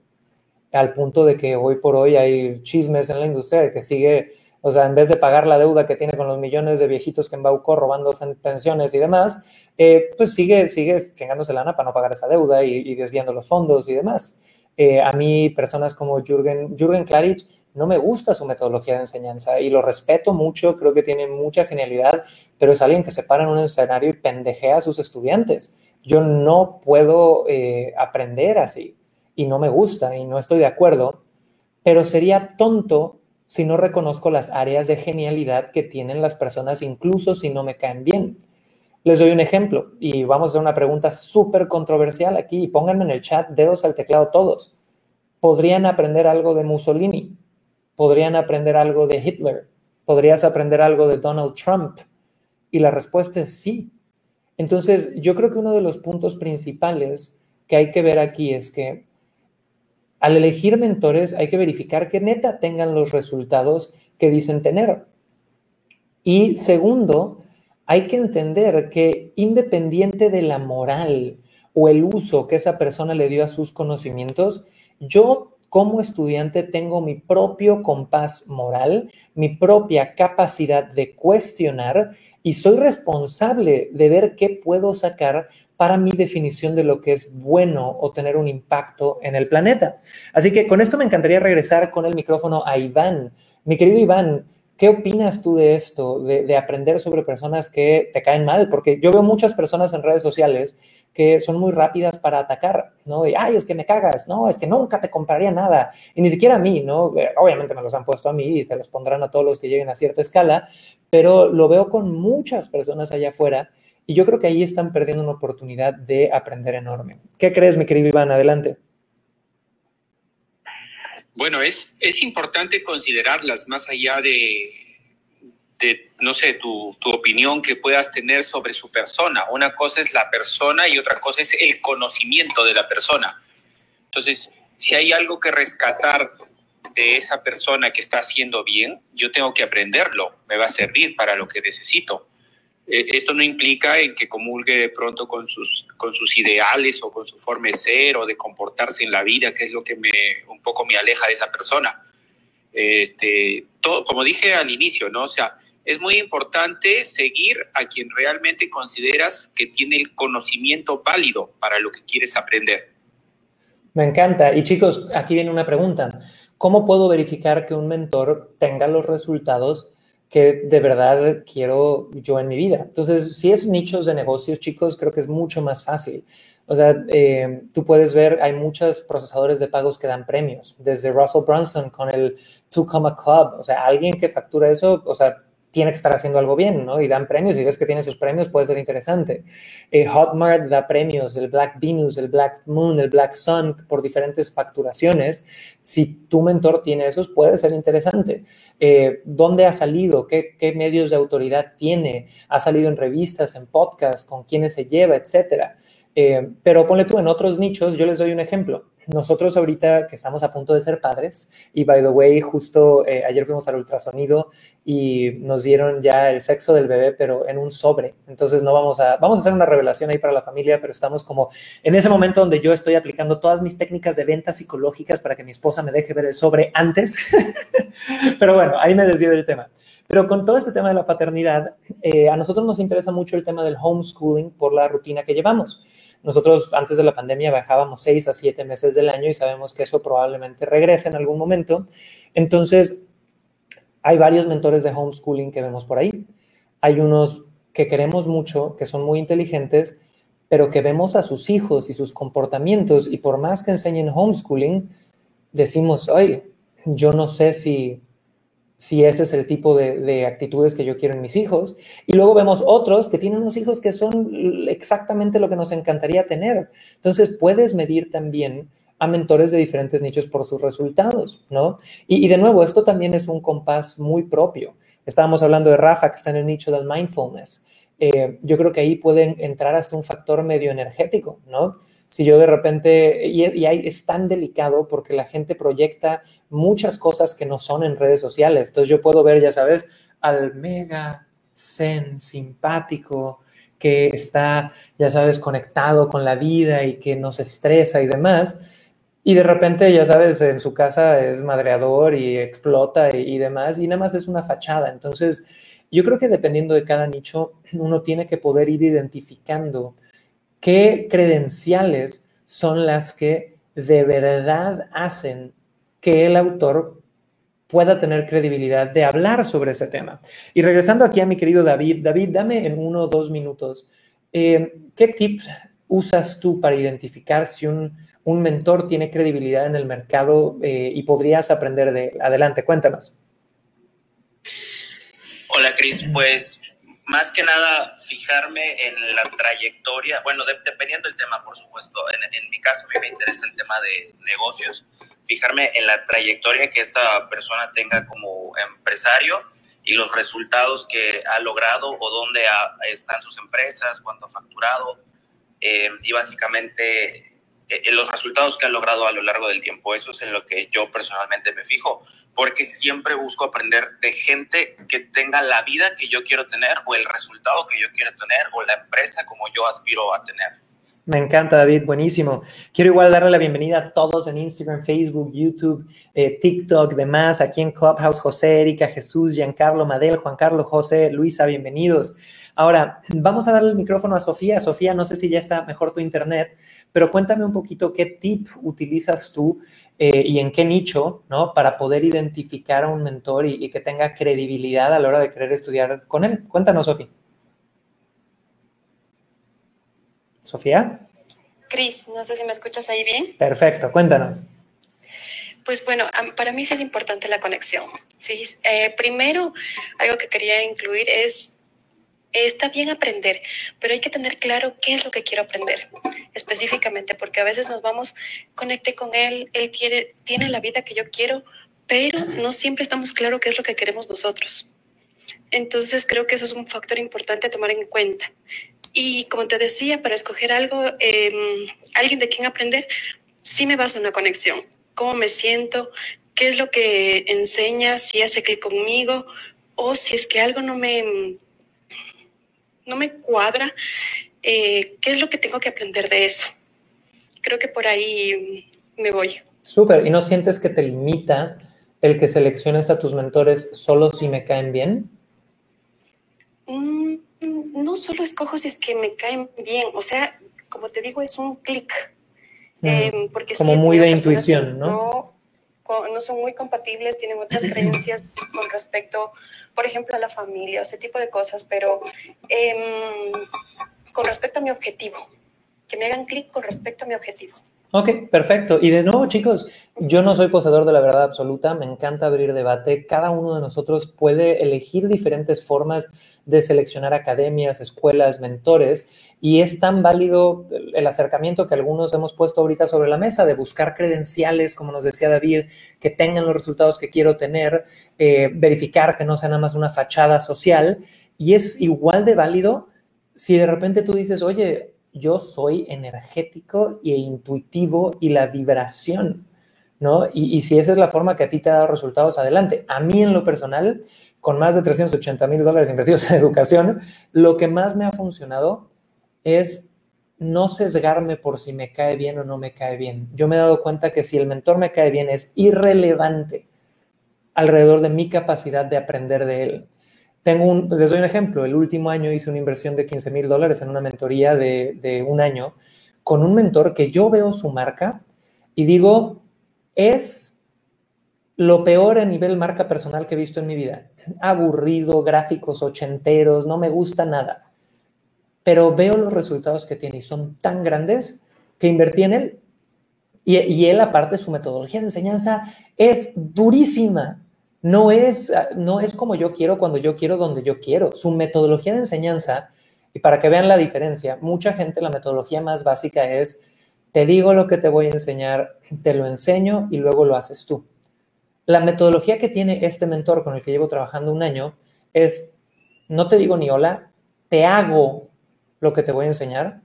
al punto de que hoy por hoy hay chismes en la industria de que sigue o sea, en vez de pagar la deuda que tiene con los millones de viejitos que embaucó robando pensiones y demás, eh, pues sigue, sigue chingándose lana para no pagar esa deuda y, desviando los fondos y demás. Eh, a mí, personas como Jürgen, Jürgen Klarich, no me gusta su metodología de enseñanza y lo respeto mucho, creo que tiene mucha genialidad, pero es alguien que se para en un escenario y pendejea a sus estudiantes. Yo no puedo eh, aprender así y no me gusta y no estoy de acuerdo, pero sería tonto si no reconozco las áreas de genialidad que tienen las personas, incluso si no me caen bien. Les doy un ejemplo y vamos a hacer una pregunta súper controversial aquí pónganme en el chat dedos al teclado todos. ¿Podrían aprender algo de Mussolini? ¿Podrían aprender algo de Hitler? ¿Podrías aprender algo de Donald Trump? Y la respuesta es sí. Entonces, yo creo que uno de los puntos principales que hay que ver aquí es que al elegir mentores hay que verificar que neta tengan los resultados que dicen tener. Y segundo, hay que entender que independiente de la moral o el uso que esa persona le dio a sus conocimientos, yo como estudiante tengo mi propio compás moral, mi propia capacidad de cuestionar y soy responsable de ver qué puedo sacar para mi definición de lo que es bueno o tener un impacto en el planeta. Así que con esto me encantaría regresar con el micrófono a Iván. Mi querido Iván, ¿Qué opinas tú de esto, de, aprender sobre personas que te caen mal? Porque yo veo muchas personas en redes sociales que son muy rápidas para atacar, ¿no? De, ay, es que me cagas, no, es que nunca te compraría nada. Y ni siquiera a mí, ¿no? Eh, obviamente me los han puesto a mí y se los pondrán a todos los que lleguen a cierta escala, pero lo veo con muchas personas allá afuera y yo creo que ahí están perdiendo una oportunidad de aprender enorme. ¿Qué crees, mi querido Iván? Adelante. Bueno, es, es importante considerarlas más allá de, no sé, tu, tu, opinión que puedas tener sobre su persona. Una cosa es la persona y otra cosa es el conocimiento de la persona. Entonces, si hay algo que rescatar de esa persona que está haciendo bien, yo tengo que aprenderlo, me va a servir para lo que necesito. Eh, esto no implica en que comulgue de pronto con sus, con sus ideales o con su forma de ser o de comportarse en la vida, que es lo que me, un poco me aleja de esa persona. Este, todo, como dije al inicio, ¿no? O sea, es muy importante seguir a quien realmente consideras que tiene el conocimiento válido para lo que quieres aprender. Me encanta. Y chicos, aquí viene una pregunta. ¿Cómo puedo verificar que un mentor tenga los resultados que de verdad quiero yo en mi vida. Entonces, si es nichos de negocios, chicos, creo que es mucho más fácil. O sea, eh, tú puedes ver, hay muchos procesadores de pagos que dan premios, desde Russell Brunson con el Two Comma Club. O sea, alguien que factura eso, o sea, tiene que estar haciendo algo bien, ¿no? Y dan premios y ves que tiene esos premios, puede ser interesante. Eh, Hotmart da premios, el Black Venus, el Black Moon, el Black Sun, por diferentes facturaciones. Si tu mentor tiene esos, puede ser interesante. Eh, ¿Dónde ha salido? ¿Qué, ¿Qué, medios de autoridad tiene? ¿Ha salido en revistas, en podcasts? ¿Con quiénes se lleva? Etcétera. Eh, pero ponle tú en otros nichos, yo les doy un ejemplo. Nosotros ahorita que estamos a punto de ser padres, y by the way, justo eh, ayer fuimos al ultrasonido y nos dieron ya el sexo del bebé, pero en un sobre. Entonces no vamos a, vamos a hacer una revelación ahí para la familia, pero estamos como en ese momento donde yo estoy aplicando todas mis técnicas de ventas psicológicas para que mi esposa me deje ver el sobre antes. pero bueno, ahí me desvío del tema. Pero con todo este tema de la paternidad, eh, a nosotros nos interesa mucho el tema del homeschooling por la rutina que llevamos. Nosotros antes de la pandemia bajábamos seis a siete meses del año y sabemos que eso probablemente regrese en algún momento. Entonces, hay varios mentores de homeschooling que vemos por ahí. Hay unos que queremos mucho, que son muy inteligentes, pero que vemos a sus hijos y sus comportamientos y por más que enseñen homeschooling, decimos, oye, yo no sé si si ese es el tipo de, actitudes que yo quiero en mis hijos. Y luego vemos otros que tienen unos hijos que son exactamente lo que nos encantaría tener. Entonces, puedes medir también a mentores de diferentes nichos por sus resultados, ¿no? Y, de nuevo, esto también es un compás muy propio. Estábamos hablando de Rafa, que está en el nicho del mindfulness. Eh, yo creo que ahí pueden entrar hasta un factor medio energético, ¿no? Si yo de repente, y, es tan delicado porque la gente proyecta muchas cosas que no son en redes sociales. Entonces yo puedo ver, ya sabes, al mega zen simpático que está, ya sabes, conectado con la vida y que nos estresa y demás. Y de repente, ya sabes, en su casa es madreador y explota y, y demás, y nada más es una fachada. Entonces, yo creo que dependiendo de cada nicho, uno tiene que poder ir identificando qué credenciales son las que de verdad hacen que el autor pueda tener credibilidad de hablar sobre ese tema. Y regresando aquí a mi querido David, David, dame en uno o dos minutos, eh, ¿qué tip usas tú para identificar si un, mentor tiene credibilidad en el mercado eh, y podrías aprender de él? Adelante, cuéntanos. Hola, Cris. Pues más que nada fijarme en la trayectoria, bueno, dependiendo del tema, por supuesto. En, mi caso, a mí me interesa el tema de negocios, fijarme en la trayectoria que esta persona tenga como empresario y los resultados que ha logrado o dónde están sus empresas, cuánto ha facturado eh, y básicamente los resultados que ha logrado a lo largo del tiempo. Eso es en lo que yo personalmente me fijo porque siempre busco aprender de gente que tenga la vida que yo quiero tener o el resultado que yo quiero tener o la empresa como yo aspiro a tener. Me encanta, David, buenísimo. Quiero igual darle la bienvenida a todos en Instagram, Facebook, YouTube, eh, TikTok, demás, aquí en Clubhouse, José, Erika, Jesús, Giancarlo, Madel, Juan Carlos, José, Luisa, bienvenidos. Ahora, vamos a darle el micrófono a Sofía. Sofía, no sé si ya está mejor tu internet, pero cuéntame un poquito qué tip utilizas tú eh, y en qué nicho, ¿no? Para poder identificar a un mentor y, y, que tenga credibilidad a la hora de querer estudiar con él. Cuéntanos, Sofía. Sofía. Cris, no sé si me escuchas ahí bien. Perfecto, cuéntanos. Pues bueno, para mí sí es importante la conexión. ¿sí? Eh, primero, algo que quería incluir es, está bien aprender, pero hay que tener claro qué es lo que quiero aprender específicamente, porque a veces nos vamos, conecte con él, él tiene, tiene la vida que yo quiero, pero no siempre estamos claros qué es lo que queremos nosotros. Entonces creo que eso es un factor importante a tomar en cuenta. Y como te decía, para escoger algo, eh, alguien de quien aprender, sí me baso en una conexión cómo me siento, qué es lo que enseña, si hace clic conmigo o si es que algo no me, no me cuadra, eh, qué es lo que tengo que aprender de eso. Creo que por ahí me voy. Súper, ¿y no sientes que te limita el que selecciones a tus mentores solo si me caen bien? Mm, no solo escojo si es que me caen bien, o sea, como te digo, es un clic. Eh, porque como muy de intuición, ¿no? ¿No? son muy compatibles, tienen otras creencias con respecto, por ejemplo, a la familia, ese tipo de cosas, pero em, con respecto a mi objetivo, que me hagan clic con respecto a mi objetivo. Ok, perfecto. Y de nuevo, chicos, yo no soy poseedor de la verdad absoluta, me encanta abrir debate. Cada uno de nosotros puede elegir diferentes formas de seleccionar academias, escuelas, mentores, y es tan válido el acercamiento que algunos hemos puesto ahorita sobre la mesa de buscar credenciales, como nos decía David, que tengan los resultados que quiero tener, eh, verificar que no sea nada más una fachada social, y es igual de válido si de repente tú dices, oye, yo soy energético e intuitivo y la vibración, ¿no? Y, si esa es la forma que a ti te ha dado resultados, adelante. A mí en lo personal, con más de 380 mil dólares invertidos en educación, lo que más me ha funcionado es no sesgarme por si me cae bien o no me cae bien. Yo me he dado cuenta que si el mentor me cae bien es irrelevante alrededor de mi capacidad de aprender de él. Tengo un, les doy un ejemplo. El último año hice una inversión de 15 mil dólares en una mentoría de, de un año con un mentor que yo veo su marca y digo, es lo peor a nivel marca personal que he visto en mi vida. Aburrido, gráficos ochenteros, no me gusta nada. Pero veo los resultados que tiene y son tan grandes que invertí en él. Y, y él, aparte, su metodología de enseñanza es durísima no es, ah, no es como yo quiero cuando yo quiero donde yo quiero. Su metodología de enseñanza, y para que vean la diferencia, mucha gente la metodología más básica es, te digo lo que te voy a enseñar, te lo enseño y luego lo haces tú. La metodología que tiene este mentor con el que llevo trabajando un año es, no te digo ni hola, te hago lo que te voy a enseñar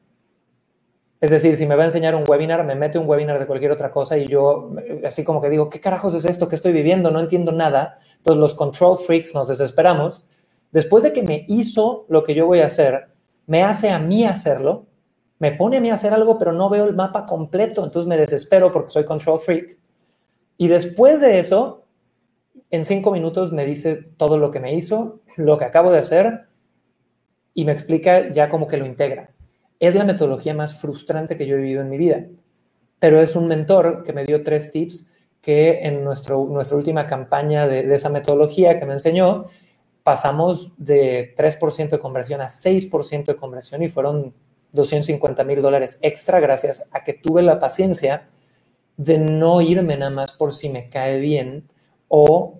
es decir, si me va a enseñar un webinar, me mete un webinar de cualquier otra cosa y yo así como que digo, ¿qué carajos es esto que estoy viviendo? No entiendo nada. Entonces los control freaks nos desesperamos. Después de que me hizo lo que yo voy a hacer, me hace a mí hacerlo, me pone a mí a hacer algo, pero no veo el mapa completo, entonces me desespero porque soy control freak. Y después de eso, en cinco minutos me dice todo lo que me hizo, lo que acabo de hacer y me explica ya como que lo integra es la metodología más frustrante que yo he vivido en mi vida. Pero es un mentor que me dio tres tips que en nuestro, nuestra última campaña de, esa metodología que me enseñó, pasamos de 3% de conversión a 6% de conversión y fueron 250 mil dólares extra gracias a que tuve la paciencia de no irme nada más por si me cae bien o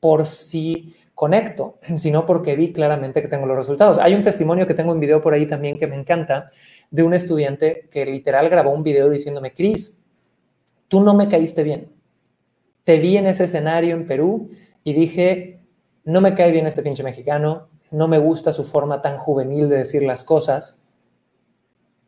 por si conecto, sino porque vi claramente que tengo los resultados. Hay un testimonio que tengo en video por ahí también que me encanta de un estudiante que literal grabó un video diciéndome, Cris, tú no me caíste bien. Te vi en ese escenario en Perú y dije, no me cae bien este pinche mexicano, no me gusta su forma tan juvenil de decir las cosas,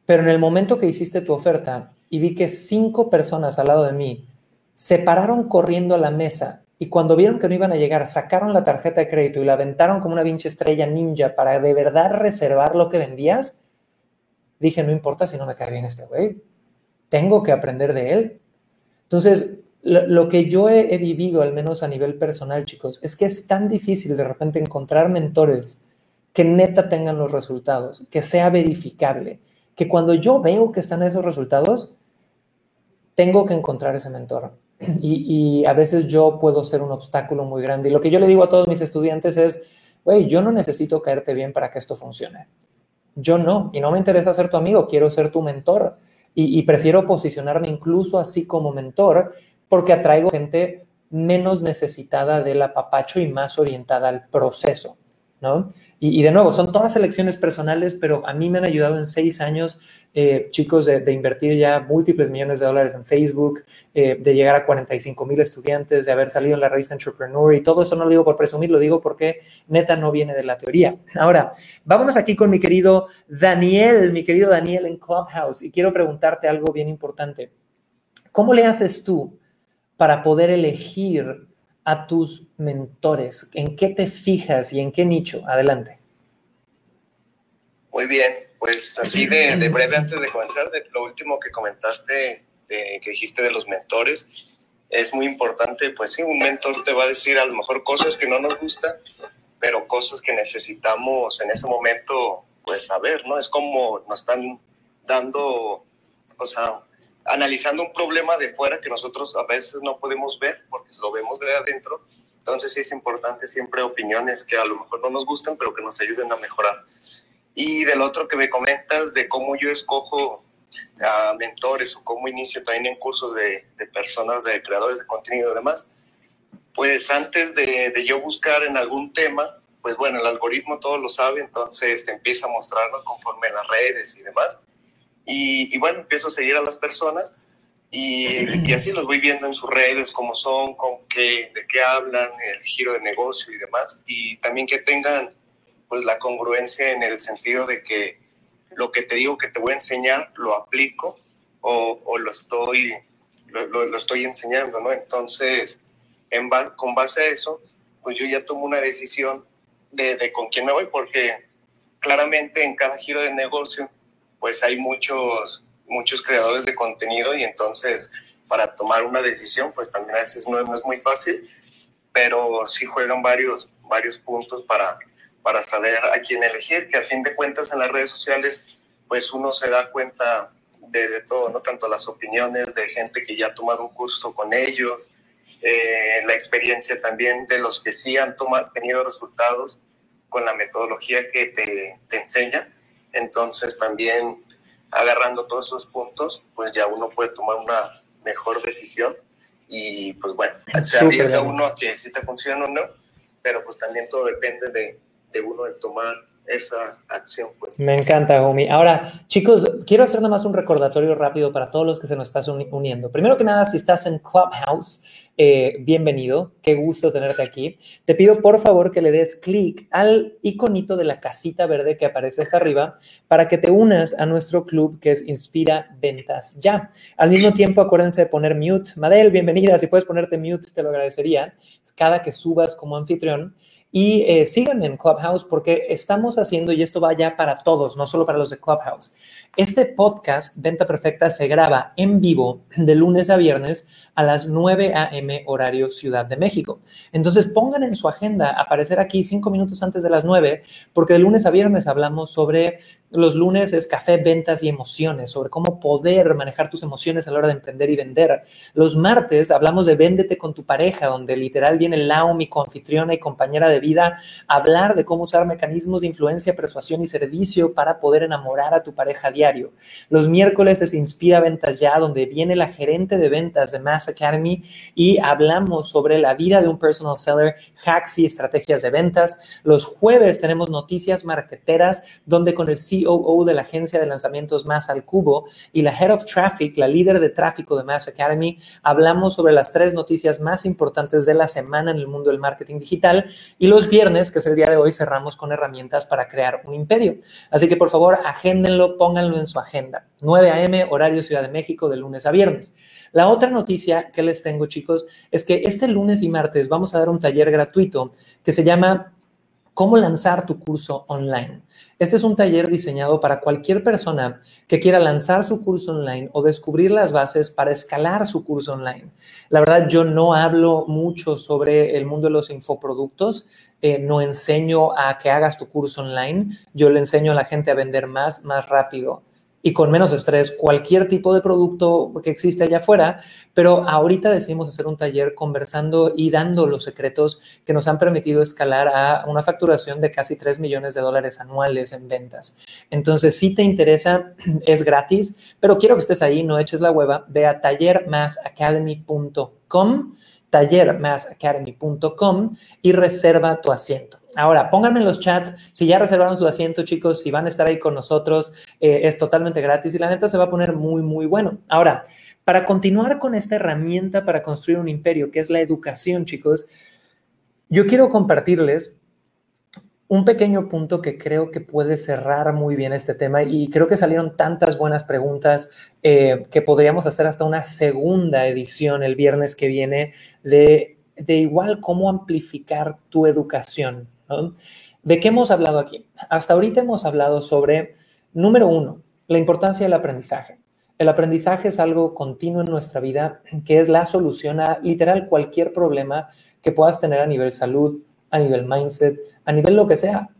pero en el momento que hiciste tu oferta y vi que cinco personas al lado de mí se pararon corriendo a la mesa y cuando vieron que no iban a llegar, sacaron la tarjeta de crédito y la aventaron como una pinche estrella ninja para de verdad reservar lo que vendías, dije, no importa si no me cae bien este güey, tengo que aprender de él. Entonces, lo, que yo he, vivido, al menos a nivel personal, chicos, es que es tan difícil de repente encontrar mentores que neta tengan los resultados, que sea verificable, que cuando yo veo que están esos resultados, tengo que encontrar ese mentor. Y, a veces yo puedo ser un obstáculo muy grande. Y lo que yo le digo a todos mis estudiantes es, güey, yo no necesito caerte bien para que esto funcione. Yo no, y no me interesa ser tu amigo, quiero ser tu mentor. Y, y prefiero posicionarme incluso así como mentor porque atraigo gente menos necesitada del apapacho y más orientada al proceso. ¿No? Y, de nuevo, son todas elecciones personales, pero a mí me han ayudado en seis años, eh, chicos, de, invertir ya múltiples millones de dólares en Facebook, eh, de llegar a 45 mil estudiantes, de haber salido en la revista Entrepreneur y todo eso no lo digo por presumir, lo digo porque neta no viene de la teoría. Ahora, vámonos aquí con mi querido Daniel, mi querido Daniel en Clubhouse, y quiero preguntarte algo bien importante. ¿Cómo le haces tú para poder elegir a tus mentores? ¿En qué te fijas y en qué nicho? Adelante. Muy bien, pues así de, breve antes de comenzar, de lo último que comentaste, que dijiste de los mentores, es muy importante, pues sí, un mentor te va a decir a lo mejor cosas que no nos gustan, pero cosas que necesitamos en ese momento, pues saber, ¿no? Es como nos están dando, o sea, analizando un problema de fuera que nosotros a veces no podemos ver porque lo vemos de adentro. Entonces sí es importante siempre opiniones que a lo mejor no nos gustan, pero que nos ayuden a mejorar. Y del otro que me comentas de cómo yo escojo a mentores o cómo inicio también en cursos de, de personas, de creadores de contenido y demás, pues antes de, de, yo buscar en algún tema, pues bueno, el algoritmo todo lo sabe, entonces te empieza a mostrarlo conforme las redes y demás. Y, bueno, empiezo a seguir a las personas y, y, así los voy viendo en sus redes, cómo son, con qué, de qué hablan, el giro de negocio y demás. Y también que tengan pues la congruencia en el sentido de que lo que te digo que te voy a enseñar lo aplico o, o lo, estoy, lo, lo, estoy enseñando, ¿no? Entonces, en con base a eso, pues yo ya tomo una decisión de, de con quién me voy porque claramente en cada giro de negocio pues hay muchos, muchos creadores de contenido y entonces para tomar una decisión, pues también a veces no, es muy fácil, pero sí juegan varios, varios puntos para, para saber a quién elegir, que a fin de cuentas en las redes sociales, pues uno se da cuenta de, de todo, no tanto las opiniones de gente que ya ha tomado un curso con ellos, eh, la experiencia también de los que sí han tomado, tenido resultados con la metodología que te enseña entonces también agarrando todos esos puntos, pues ya uno puede tomar una mejor decisión y pues bueno, se arriesga uno a que si te funciona o no, pero pues también todo depende de, de uno el tomar esa acción. Pues. Me encanta, Omi. Ahora, chicos, quiero hacer nada más un recordatorio rápido para todos los que se nos están uniendo. Primero que nada, si estás en Clubhouse, eh, bienvenido, qué gusto tenerte aquí. Te pido por favor que le des clic al iconito de la casita verde que aparece hasta arriba para que te unas a nuestro club que es Inspira Ventas Ya. Al mismo tiempo, acuérdense de poner mute. Madel, bienvenida. Si puedes ponerte mute, te lo agradecería. Cada que subas como anfitrión. Y eh, síganme en Clubhouse porque estamos haciendo, y esto va ya para todos, no solo para los de Clubhouse. Este podcast, Venta Perfecta, se graba en vivo de lunes a viernes a las 9 a.m. horario Ciudad de México. Entonces pongan en su agenda aparecer aquí cinco minutos antes de las 9, porque de lunes a viernes hablamos sobre los lunes es café, ventas y emociones, sobre cómo poder manejar tus emociones a la hora de emprender y vender. Los martes hablamos de véndete con tu pareja, donde literal viene Lau, mi coanfitriona y compañera de vida, a hablar de cómo usar mecanismos de influencia, persuasión y servicio para poder enamorar a tu pareja a diario. Los miércoles es Inspira Ventas Ya, donde viene la gerente de ventas de Mass Academy y hablamos sobre la vida de un personal seller, hacks y estrategias de ventas. Los jueves tenemos noticias marqueteras, donde con el COO de la agencia de lanzamientos Mass al Cubo y la Head of Traffic, la líder de tráfico de Mass Academy, hablamos sobre las tres noticias más importantes de la semana en el mundo del marketing digital y los viernes, que es el día de hoy, cerramos con herramientas para crear un imperio. Así que por favor, agéndenlo, pónganlo en su agenda. 9 a.m., horario Ciudad de México, de lunes a viernes. La otra noticia que les tengo, chicos, es que este lunes y martes vamos a dar un taller gratuito que se llama cómo lanzar tu curso online. Este es un taller diseñado para cualquier persona que quiera lanzar su curso online o descubrir las bases para escalar su curso online. La verdad, yo no hablo mucho sobre el mundo de los infoproductos, eh, no enseño a que hagas tu curso online, yo le enseño a la gente a vender más, más rápido y con menos estrés cualquier tipo de producto que existe allá afuera, pero ahorita decidimos hacer un taller conversando y dando los secretos que nos han permitido escalar a una facturación de casi 3 millones de dólares anuales en ventas. Entonces, si te interesa, es gratis, pero quiero que estés ahí, no eches la hueva, ve a tallermassacademy.com tallermassacademy.com y reserva tu asiento. Ahora, pónganme en los chats si ya reservaron su asiento, chicos, si van a estar ahí con nosotros, eh, es totalmente gratis y la neta se va a poner muy, muy bueno. Ahora, para continuar con esta herramienta para construir un imperio, que es la educación, chicos, yo quiero compartirles un pequeño punto que creo que puede cerrar muy bien este tema y creo que salieron tantas buenas preguntas eh, que podríamos hacer hasta una segunda edición el viernes que viene de, de igual cómo amplificar tu educación. ¿De qué hemos hablado aquí? Hasta ahorita hemos hablado sobre, número uno, la importancia del aprendizaje. El aprendizaje es algo continuo en nuestra vida que es la solución a literal cualquier problema que puedas tener a nivel salud, a nivel mindset, a nivel lo que sea.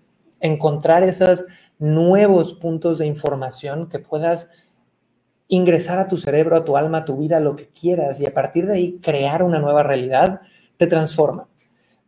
Encontrar esos nuevos puntos de información que puedas ingresar a tu cerebro, a tu alma, a tu vida, lo que quieras y a partir de ahí crear una nueva realidad, te transforma.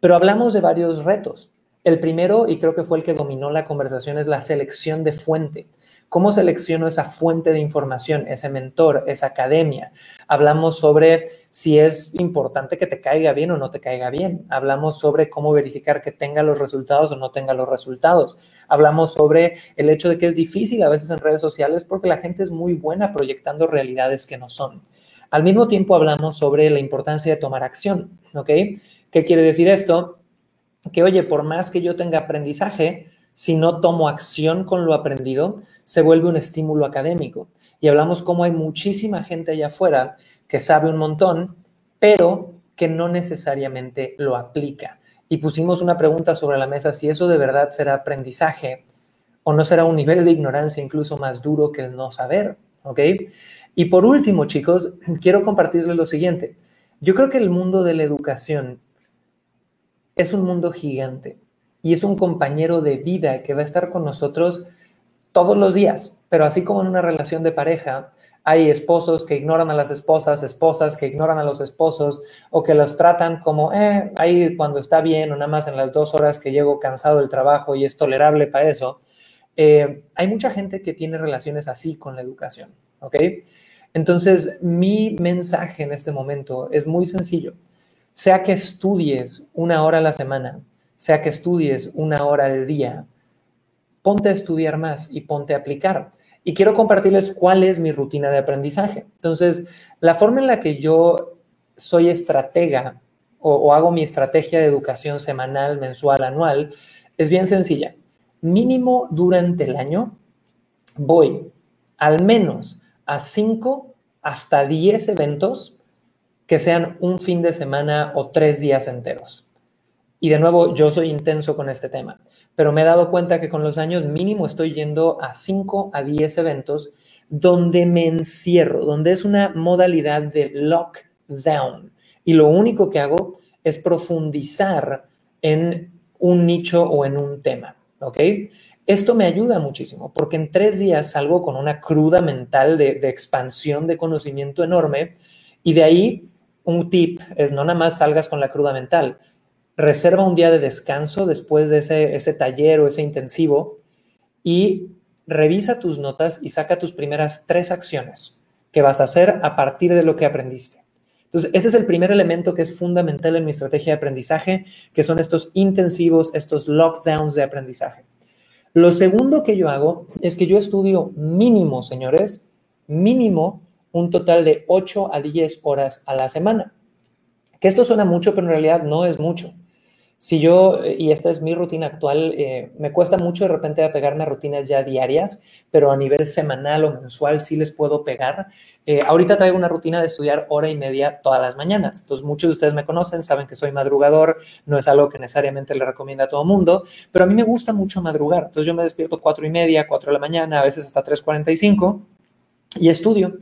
Pero hablamos de varios retos. El primero, y creo que fue el que dominó la conversación, es la selección de fuente. ¿Cómo selecciono esa fuente de información, ese mentor, esa academia? Hablamos sobre si es importante que te caiga bien o no te caiga bien. Hablamos sobre cómo verificar que tenga los resultados o no tenga los resultados. Hablamos sobre el hecho de que es difícil a veces en redes sociales porque la gente es muy buena proyectando realidades que no son. Al mismo tiempo hablamos sobre la importancia de tomar acción, ¿ok? ¿Qué quiere decir esto? Que, oye, por más que yo tenga aprendizaje, si no tomo acción con lo aprendido, se vuelve un estímulo académico. Y hablamos cómo hay muchísima gente allá afuera que sabe un montón, pero que no necesariamente lo aplica. Y pusimos una pregunta sobre la mesa, si eso de verdad será aprendizaje o no será un nivel de ignorancia incluso más duro que el no saber, ¿ok? Y por último, chicos, quiero compartirles lo siguiente. Yo creo que el mundo de la educación es un mundo gigante y es un compañero de vida que va a estar con nosotros todos los días, pero así como en una relación de pareja, hay esposos que ignoran a las esposas, esposas que ignoran a los esposos o que los tratan como, eh, ahí cuando está bien o nada más en las dos horas que llego cansado del trabajo y es tolerable para eso. Eh, hay mucha gente que tiene relaciones así con la educación, ¿ok? Entonces, mi mensaje en este momento es muy sencillo. Sea que estudies una hora a la semana, sea que estudies una hora al día, ponte a estudiar más y ponte a aplicar. Y quiero compartirles cuál es mi rutina de aprendizaje. Entonces, la forma en la que yo soy estratega o, hago mi estrategia de educación semanal, mensual, anual, es bien sencilla. Mínimo durante el año voy al menos a 5 hasta 10 eventos que sean un fin de semana o tres días enteros. Y de nuevo, yo soy intenso con este tema, pero me he dado cuenta que con los años mínimo estoy yendo a 5 a 10 eventos donde me encierro, donde es una modalidad de lockdown. Y lo único que hago es profundizar en un nicho o en un tema, ¿ok? Esto me ayuda muchísimo porque en tres días salgo con una cruda mental de, de expansión de conocimiento enorme y de ahí un tip es no nada más salgas con la cruda mental, reserva un día de descanso después de ese, taller o ese intensivo y revisa tus notas y saca tus primeras tres acciones que vas a hacer a partir de lo que aprendiste. Entonces, ese es el primer elemento que es fundamental en mi estrategia de aprendizaje, que son estos intensivos, estos lockdowns de aprendizaje. Lo segundo que yo hago es que yo estudio mínimo, señores, mínimo un total de 8 a 10 horas a la semana. Que esto suena mucho, pero en realidad no es mucho. si yo, y esta es mi rutina actual, eh, me cuesta mucho de repente pegarme a rutinas ya diarias, pero a nivel semanal o mensual sí les puedo pegar. Eh, ahorita traigo una rutina de estudiar hora y media todas las mañanas. Entonces, muchos de ustedes me conocen, saben que soy madrugador, no es algo que necesariamente le recomienda a todo mundo, pero a mí me gusta mucho madrugar. Entonces, yo me despierto cuatro y media, cuatro de la mañana, a veces hasta 3.45 y estudio.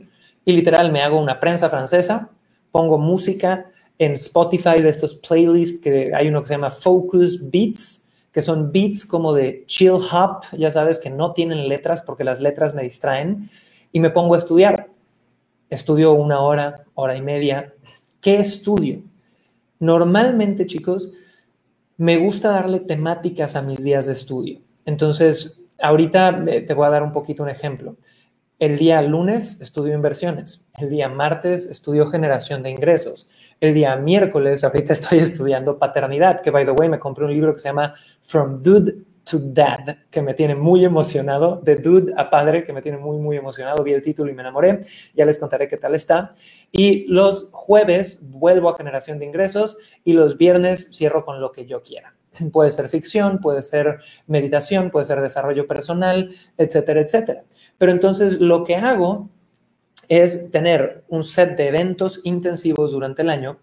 Literal, me hago una prensa francesa, pongo música, en Spotify de estos playlists que hay uno que se llama Focus Beats, que son beats como de chill hop, ya sabes que no tienen letras porque las letras me distraen, y me pongo a estudiar. Estudio una hora, hora y media. ¿Qué estudio? Normalmente, chicos, me gusta darle temáticas a mis días de estudio. Entonces, ahorita eh, te voy a dar un poquito un ejemplo. El día lunes estudio inversiones. El día martes estudio generación de ingresos. El día miércoles, ahorita estoy estudiando paternidad, que by the way me compré un libro que se llama From Dude to Dad, que me tiene muy emocionado, de Dude a Padre, que me tiene muy, muy emocionado. Vi el título y me enamoré. Ya les contaré qué tal está. Y los jueves vuelvo a generación de ingresos y los viernes cierro con lo que yo quiera. Puede ser ficción, puede ser meditación, puede ser desarrollo personal, etcétera, etcétera. Pero entonces lo que hago es tener un set de eventos intensivos durante el año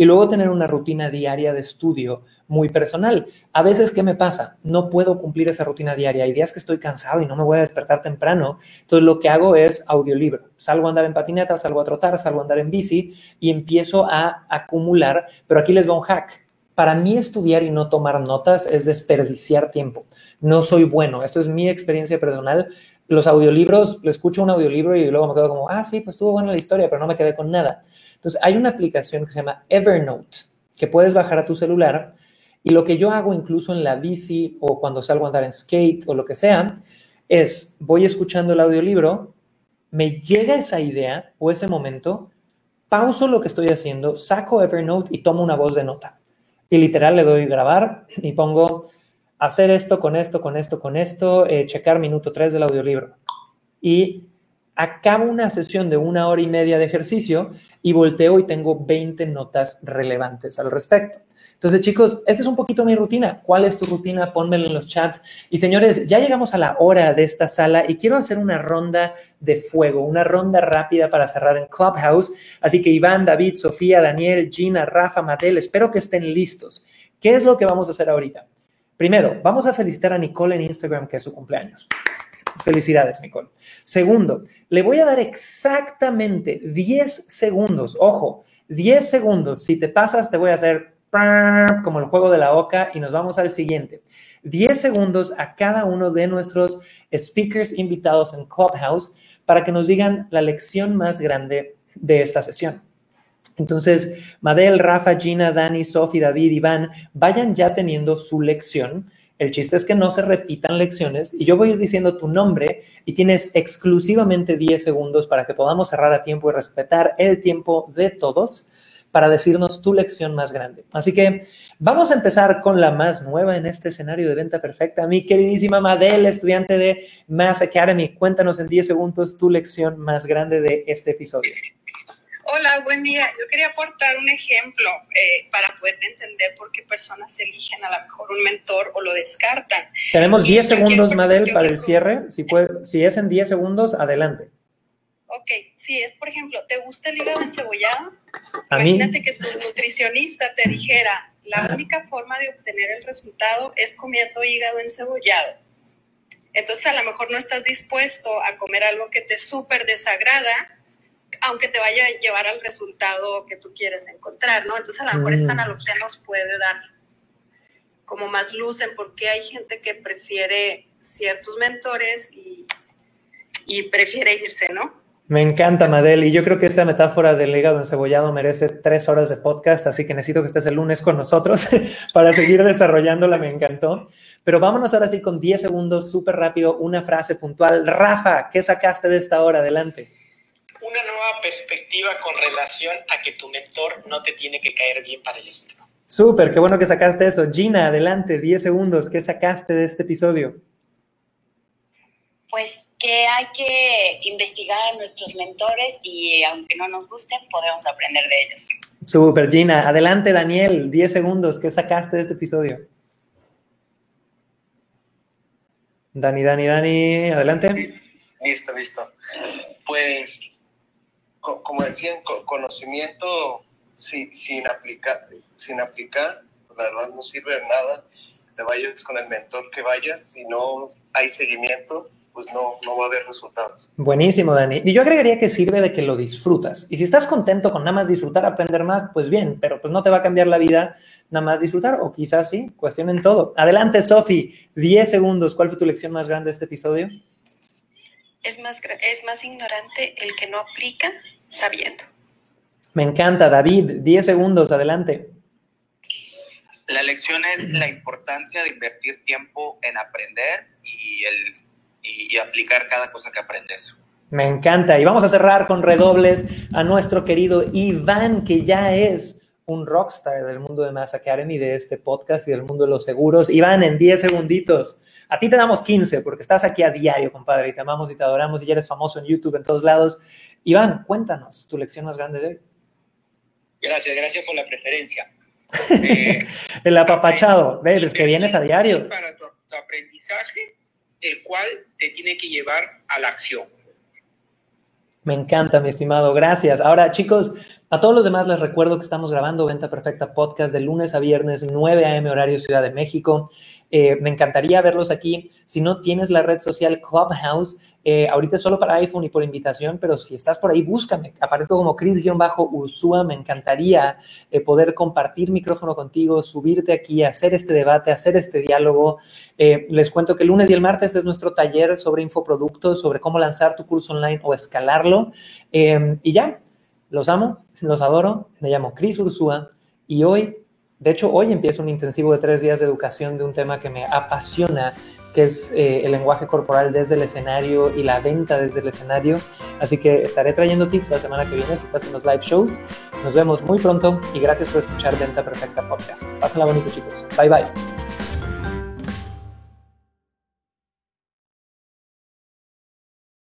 y luego tener una rutina diaria de estudio muy personal. A veces, ¿qué me pasa? No puedo cumplir esa rutina diaria. Hay días que estoy cansado y no me voy a despertar temprano. Entonces, lo que hago es audiolibro. Salgo a andar en patineta, salgo a trotar, salgo a andar en bici y empiezo a acumular. Pero aquí les va un hack. Para mí estudiar y no tomar notas es desperdiciar tiempo. No soy bueno. Esto es mi experiencia personal los audiolibros, le escucho un audiolibro y luego me quedo como, ah, sí, pues estuvo buena la historia, pero no me quedé con nada. Entonces, hay una aplicación que se llama Evernote, que puedes bajar a tu celular y lo que yo hago incluso en la bici o cuando salgo a andar en skate o lo que sea, es voy escuchando el audiolibro, me llega esa idea o ese momento, pauso lo que estoy haciendo, saco Evernote y tomo una voz de nota. Y literal le doy grabar y pongo hacer esto con esto, con esto, con esto, eh, checar minuto 3 del audiolibro. Y acabo una sesión de una hora y media de ejercicio y volteo y tengo 20 notas relevantes al respecto. Entonces, chicos, esa es un poquito mi rutina. ¿Cuál es tu rutina? Pónmelo en los chats. Y señores, ya llegamos a la hora de esta sala y quiero hacer una ronda de fuego, una ronda rápida para cerrar en Clubhouse. Así que Iván, David, Sofía, Daniel, Gina, Rafa, Madel, espero que estén listos. ¿Qué es lo que vamos a hacer ahorita? Primero, vamos a felicitar a Nicole en Instagram, que es su cumpleaños. Felicidades, Nicole. Segundo, le voy a dar exactamente 10 segundos. Ojo, 10 segundos. Si te pasas, te voy a hacer como el juego de la oca y nos vamos al siguiente. 10 segundos a cada uno de nuestros speakers invitados en Clubhouse para que nos digan la lección más grande de esta sesión. Entonces, Madel, Rafa, Gina, Dani, Sofi, David, Iván, vayan ya teniendo su lección. El chiste es que no se repitan lecciones y yo voy a ir diciendo tu nombre y tienes exclusivamente 10 segundos para que podamos cerrar a tiempo y respetar el tiempo de todos para decirnos tu lección más grande. Así que vamos a empezar con la más nueva en este escenario de venta perfecta. Mi queridísima Madel, estudiante de Mass Academy, cuéntanos en 10 segundos tu lección más grande de este episodio. Hola, buen día. Yo quería aportar un ejemplo eh, para poder entender por qué personas eligen a lo mejor un mentor o lo descartan. Tenemos 10 segundos, Madel, para el cierre. Si, puede, si es en 10 segundos, adelante. Ok, si es, por ejemplo, ¿te gusta el hígado encebollado? Imagínate que tu nutricionista te dijera, la única forma de obtener el resultado es comiendo hígado encebollado. Entonces, a lo mejor no estás dispuesto a comer algo que te súper desagrada, aunque te vaya a llevar al resultado que tú quieres encontrar, ¿no? Entonces a lo mejor esta mm. analogía nos puede dar como más luz en por qué hay gente que prefiere ciertos mentores y, y prefiere irse, ¿no? Me encanta, Madel, y yo creo que esa metáfora del hígado encebollado merece tres horas de podcast, así que necesito que estés el lunes con nosotros para seguir desarrollándola, me encantó. Pero vámonos ahora sí con 10 segundos, súper rápido, una frase puntual. Rafa, ¿qué sacaste de esta hora? Adelante una nueva perspectiva con relación a que tu mentor no te tiene que caer bien para elegirlo. Súper, qué bueno que sacaste eso. Gina, adelante, 10 segundos. ¿Qué sacaste de este episodio? Pues que hay que investigar a nuestros mentores y aunque no nos gusten, podemos aprender de ellos. Super, Gina. Adelante, Daniel. 10 segundos. ¿Qué sacaste de este episodio? Dani, Dani, Dani. Adelante. Listo, listo. Pues, como decían, conocimiento sin, aplicar, sin aplicar, la verdad no sirve de nada. Te vayas con el mentor que vayas, si no hay seguimiento, pues no, no va a haber resultados. Buenísimo, Dani. Y yo agregaría que sirve de que lo disfrutas. Y si estás contento con nada más disfrutar, aprender más, pues bien, pero pues no te va a cambiar la vida nada más disfrutar, o quizás sí, cuestionen todo. Adelante, Sofi, 10 segundos. ¿Cuál fue tu lección más grande de este episodio? Es más, es más ignorante el que no aplica sabiendo. Me encanta, David. 10 segundos, adelante. La lección es la importancia de invertir tiempo en aprender y, el, y, aplicar cada cosa que aprendes. Me encanta. Y vamos a cerrar con redobles a nuestro querido Iván, que ya es un rockstar del mundo de Mass Academy, de este podcast y del mundo de los seguros. Iván, en 10 segunditos. A ti te damos 15 porque estás aquí a diario, compadre, y te amamos y te adoramos y ya eres famoso en YouTube en todos lados. Iván, cuéntanos tu lección más grande de hoy. Gracias, gracias por la preferencia. el apapachado, ves, que vienes a diario. Para tu, aprendizaje, el cual te tiene que llevar a la acción. Me encanta, mi estimado. Gracias. Ahora, chicos, a todos los demás les recuerdo que estamos grabando Venta Perfecta Podcast de lunes a viernes, 9 a.m. horario Ciudad de México. Eh, me encantaría verlos aquí. Si no tienes la red social Clubhouse, eh, ahorita solo para iPhone y por invitación, pero si estás por ahí, búscame. Aparezco como Chris-Ursúa. Me encantaría eh, poder compartir micrófono contigo, subirte aquí, hacer este debate, hacer este diálogo. les cuento que el lunes y el martes es nuestro taller sobre infoproductos, sobre cómo lanzar tu curso online o escalarlo. y ya, los amo, los adoro. Me llamo Chris Ursúa y hoy de hecho, hoy empiezo un intensivo de tres días de educación de un tema que me apasiona, que es eh, el lenguaje corporal desde el escenario y la venta desde el escenario. Así que estaré trayendo tips la semana que viene si estás en los live shows. Nos vemos muy pronto y gracias por escuchar Venta Perfecta Podcast. Pásenla bonito, chicos. Bye bye.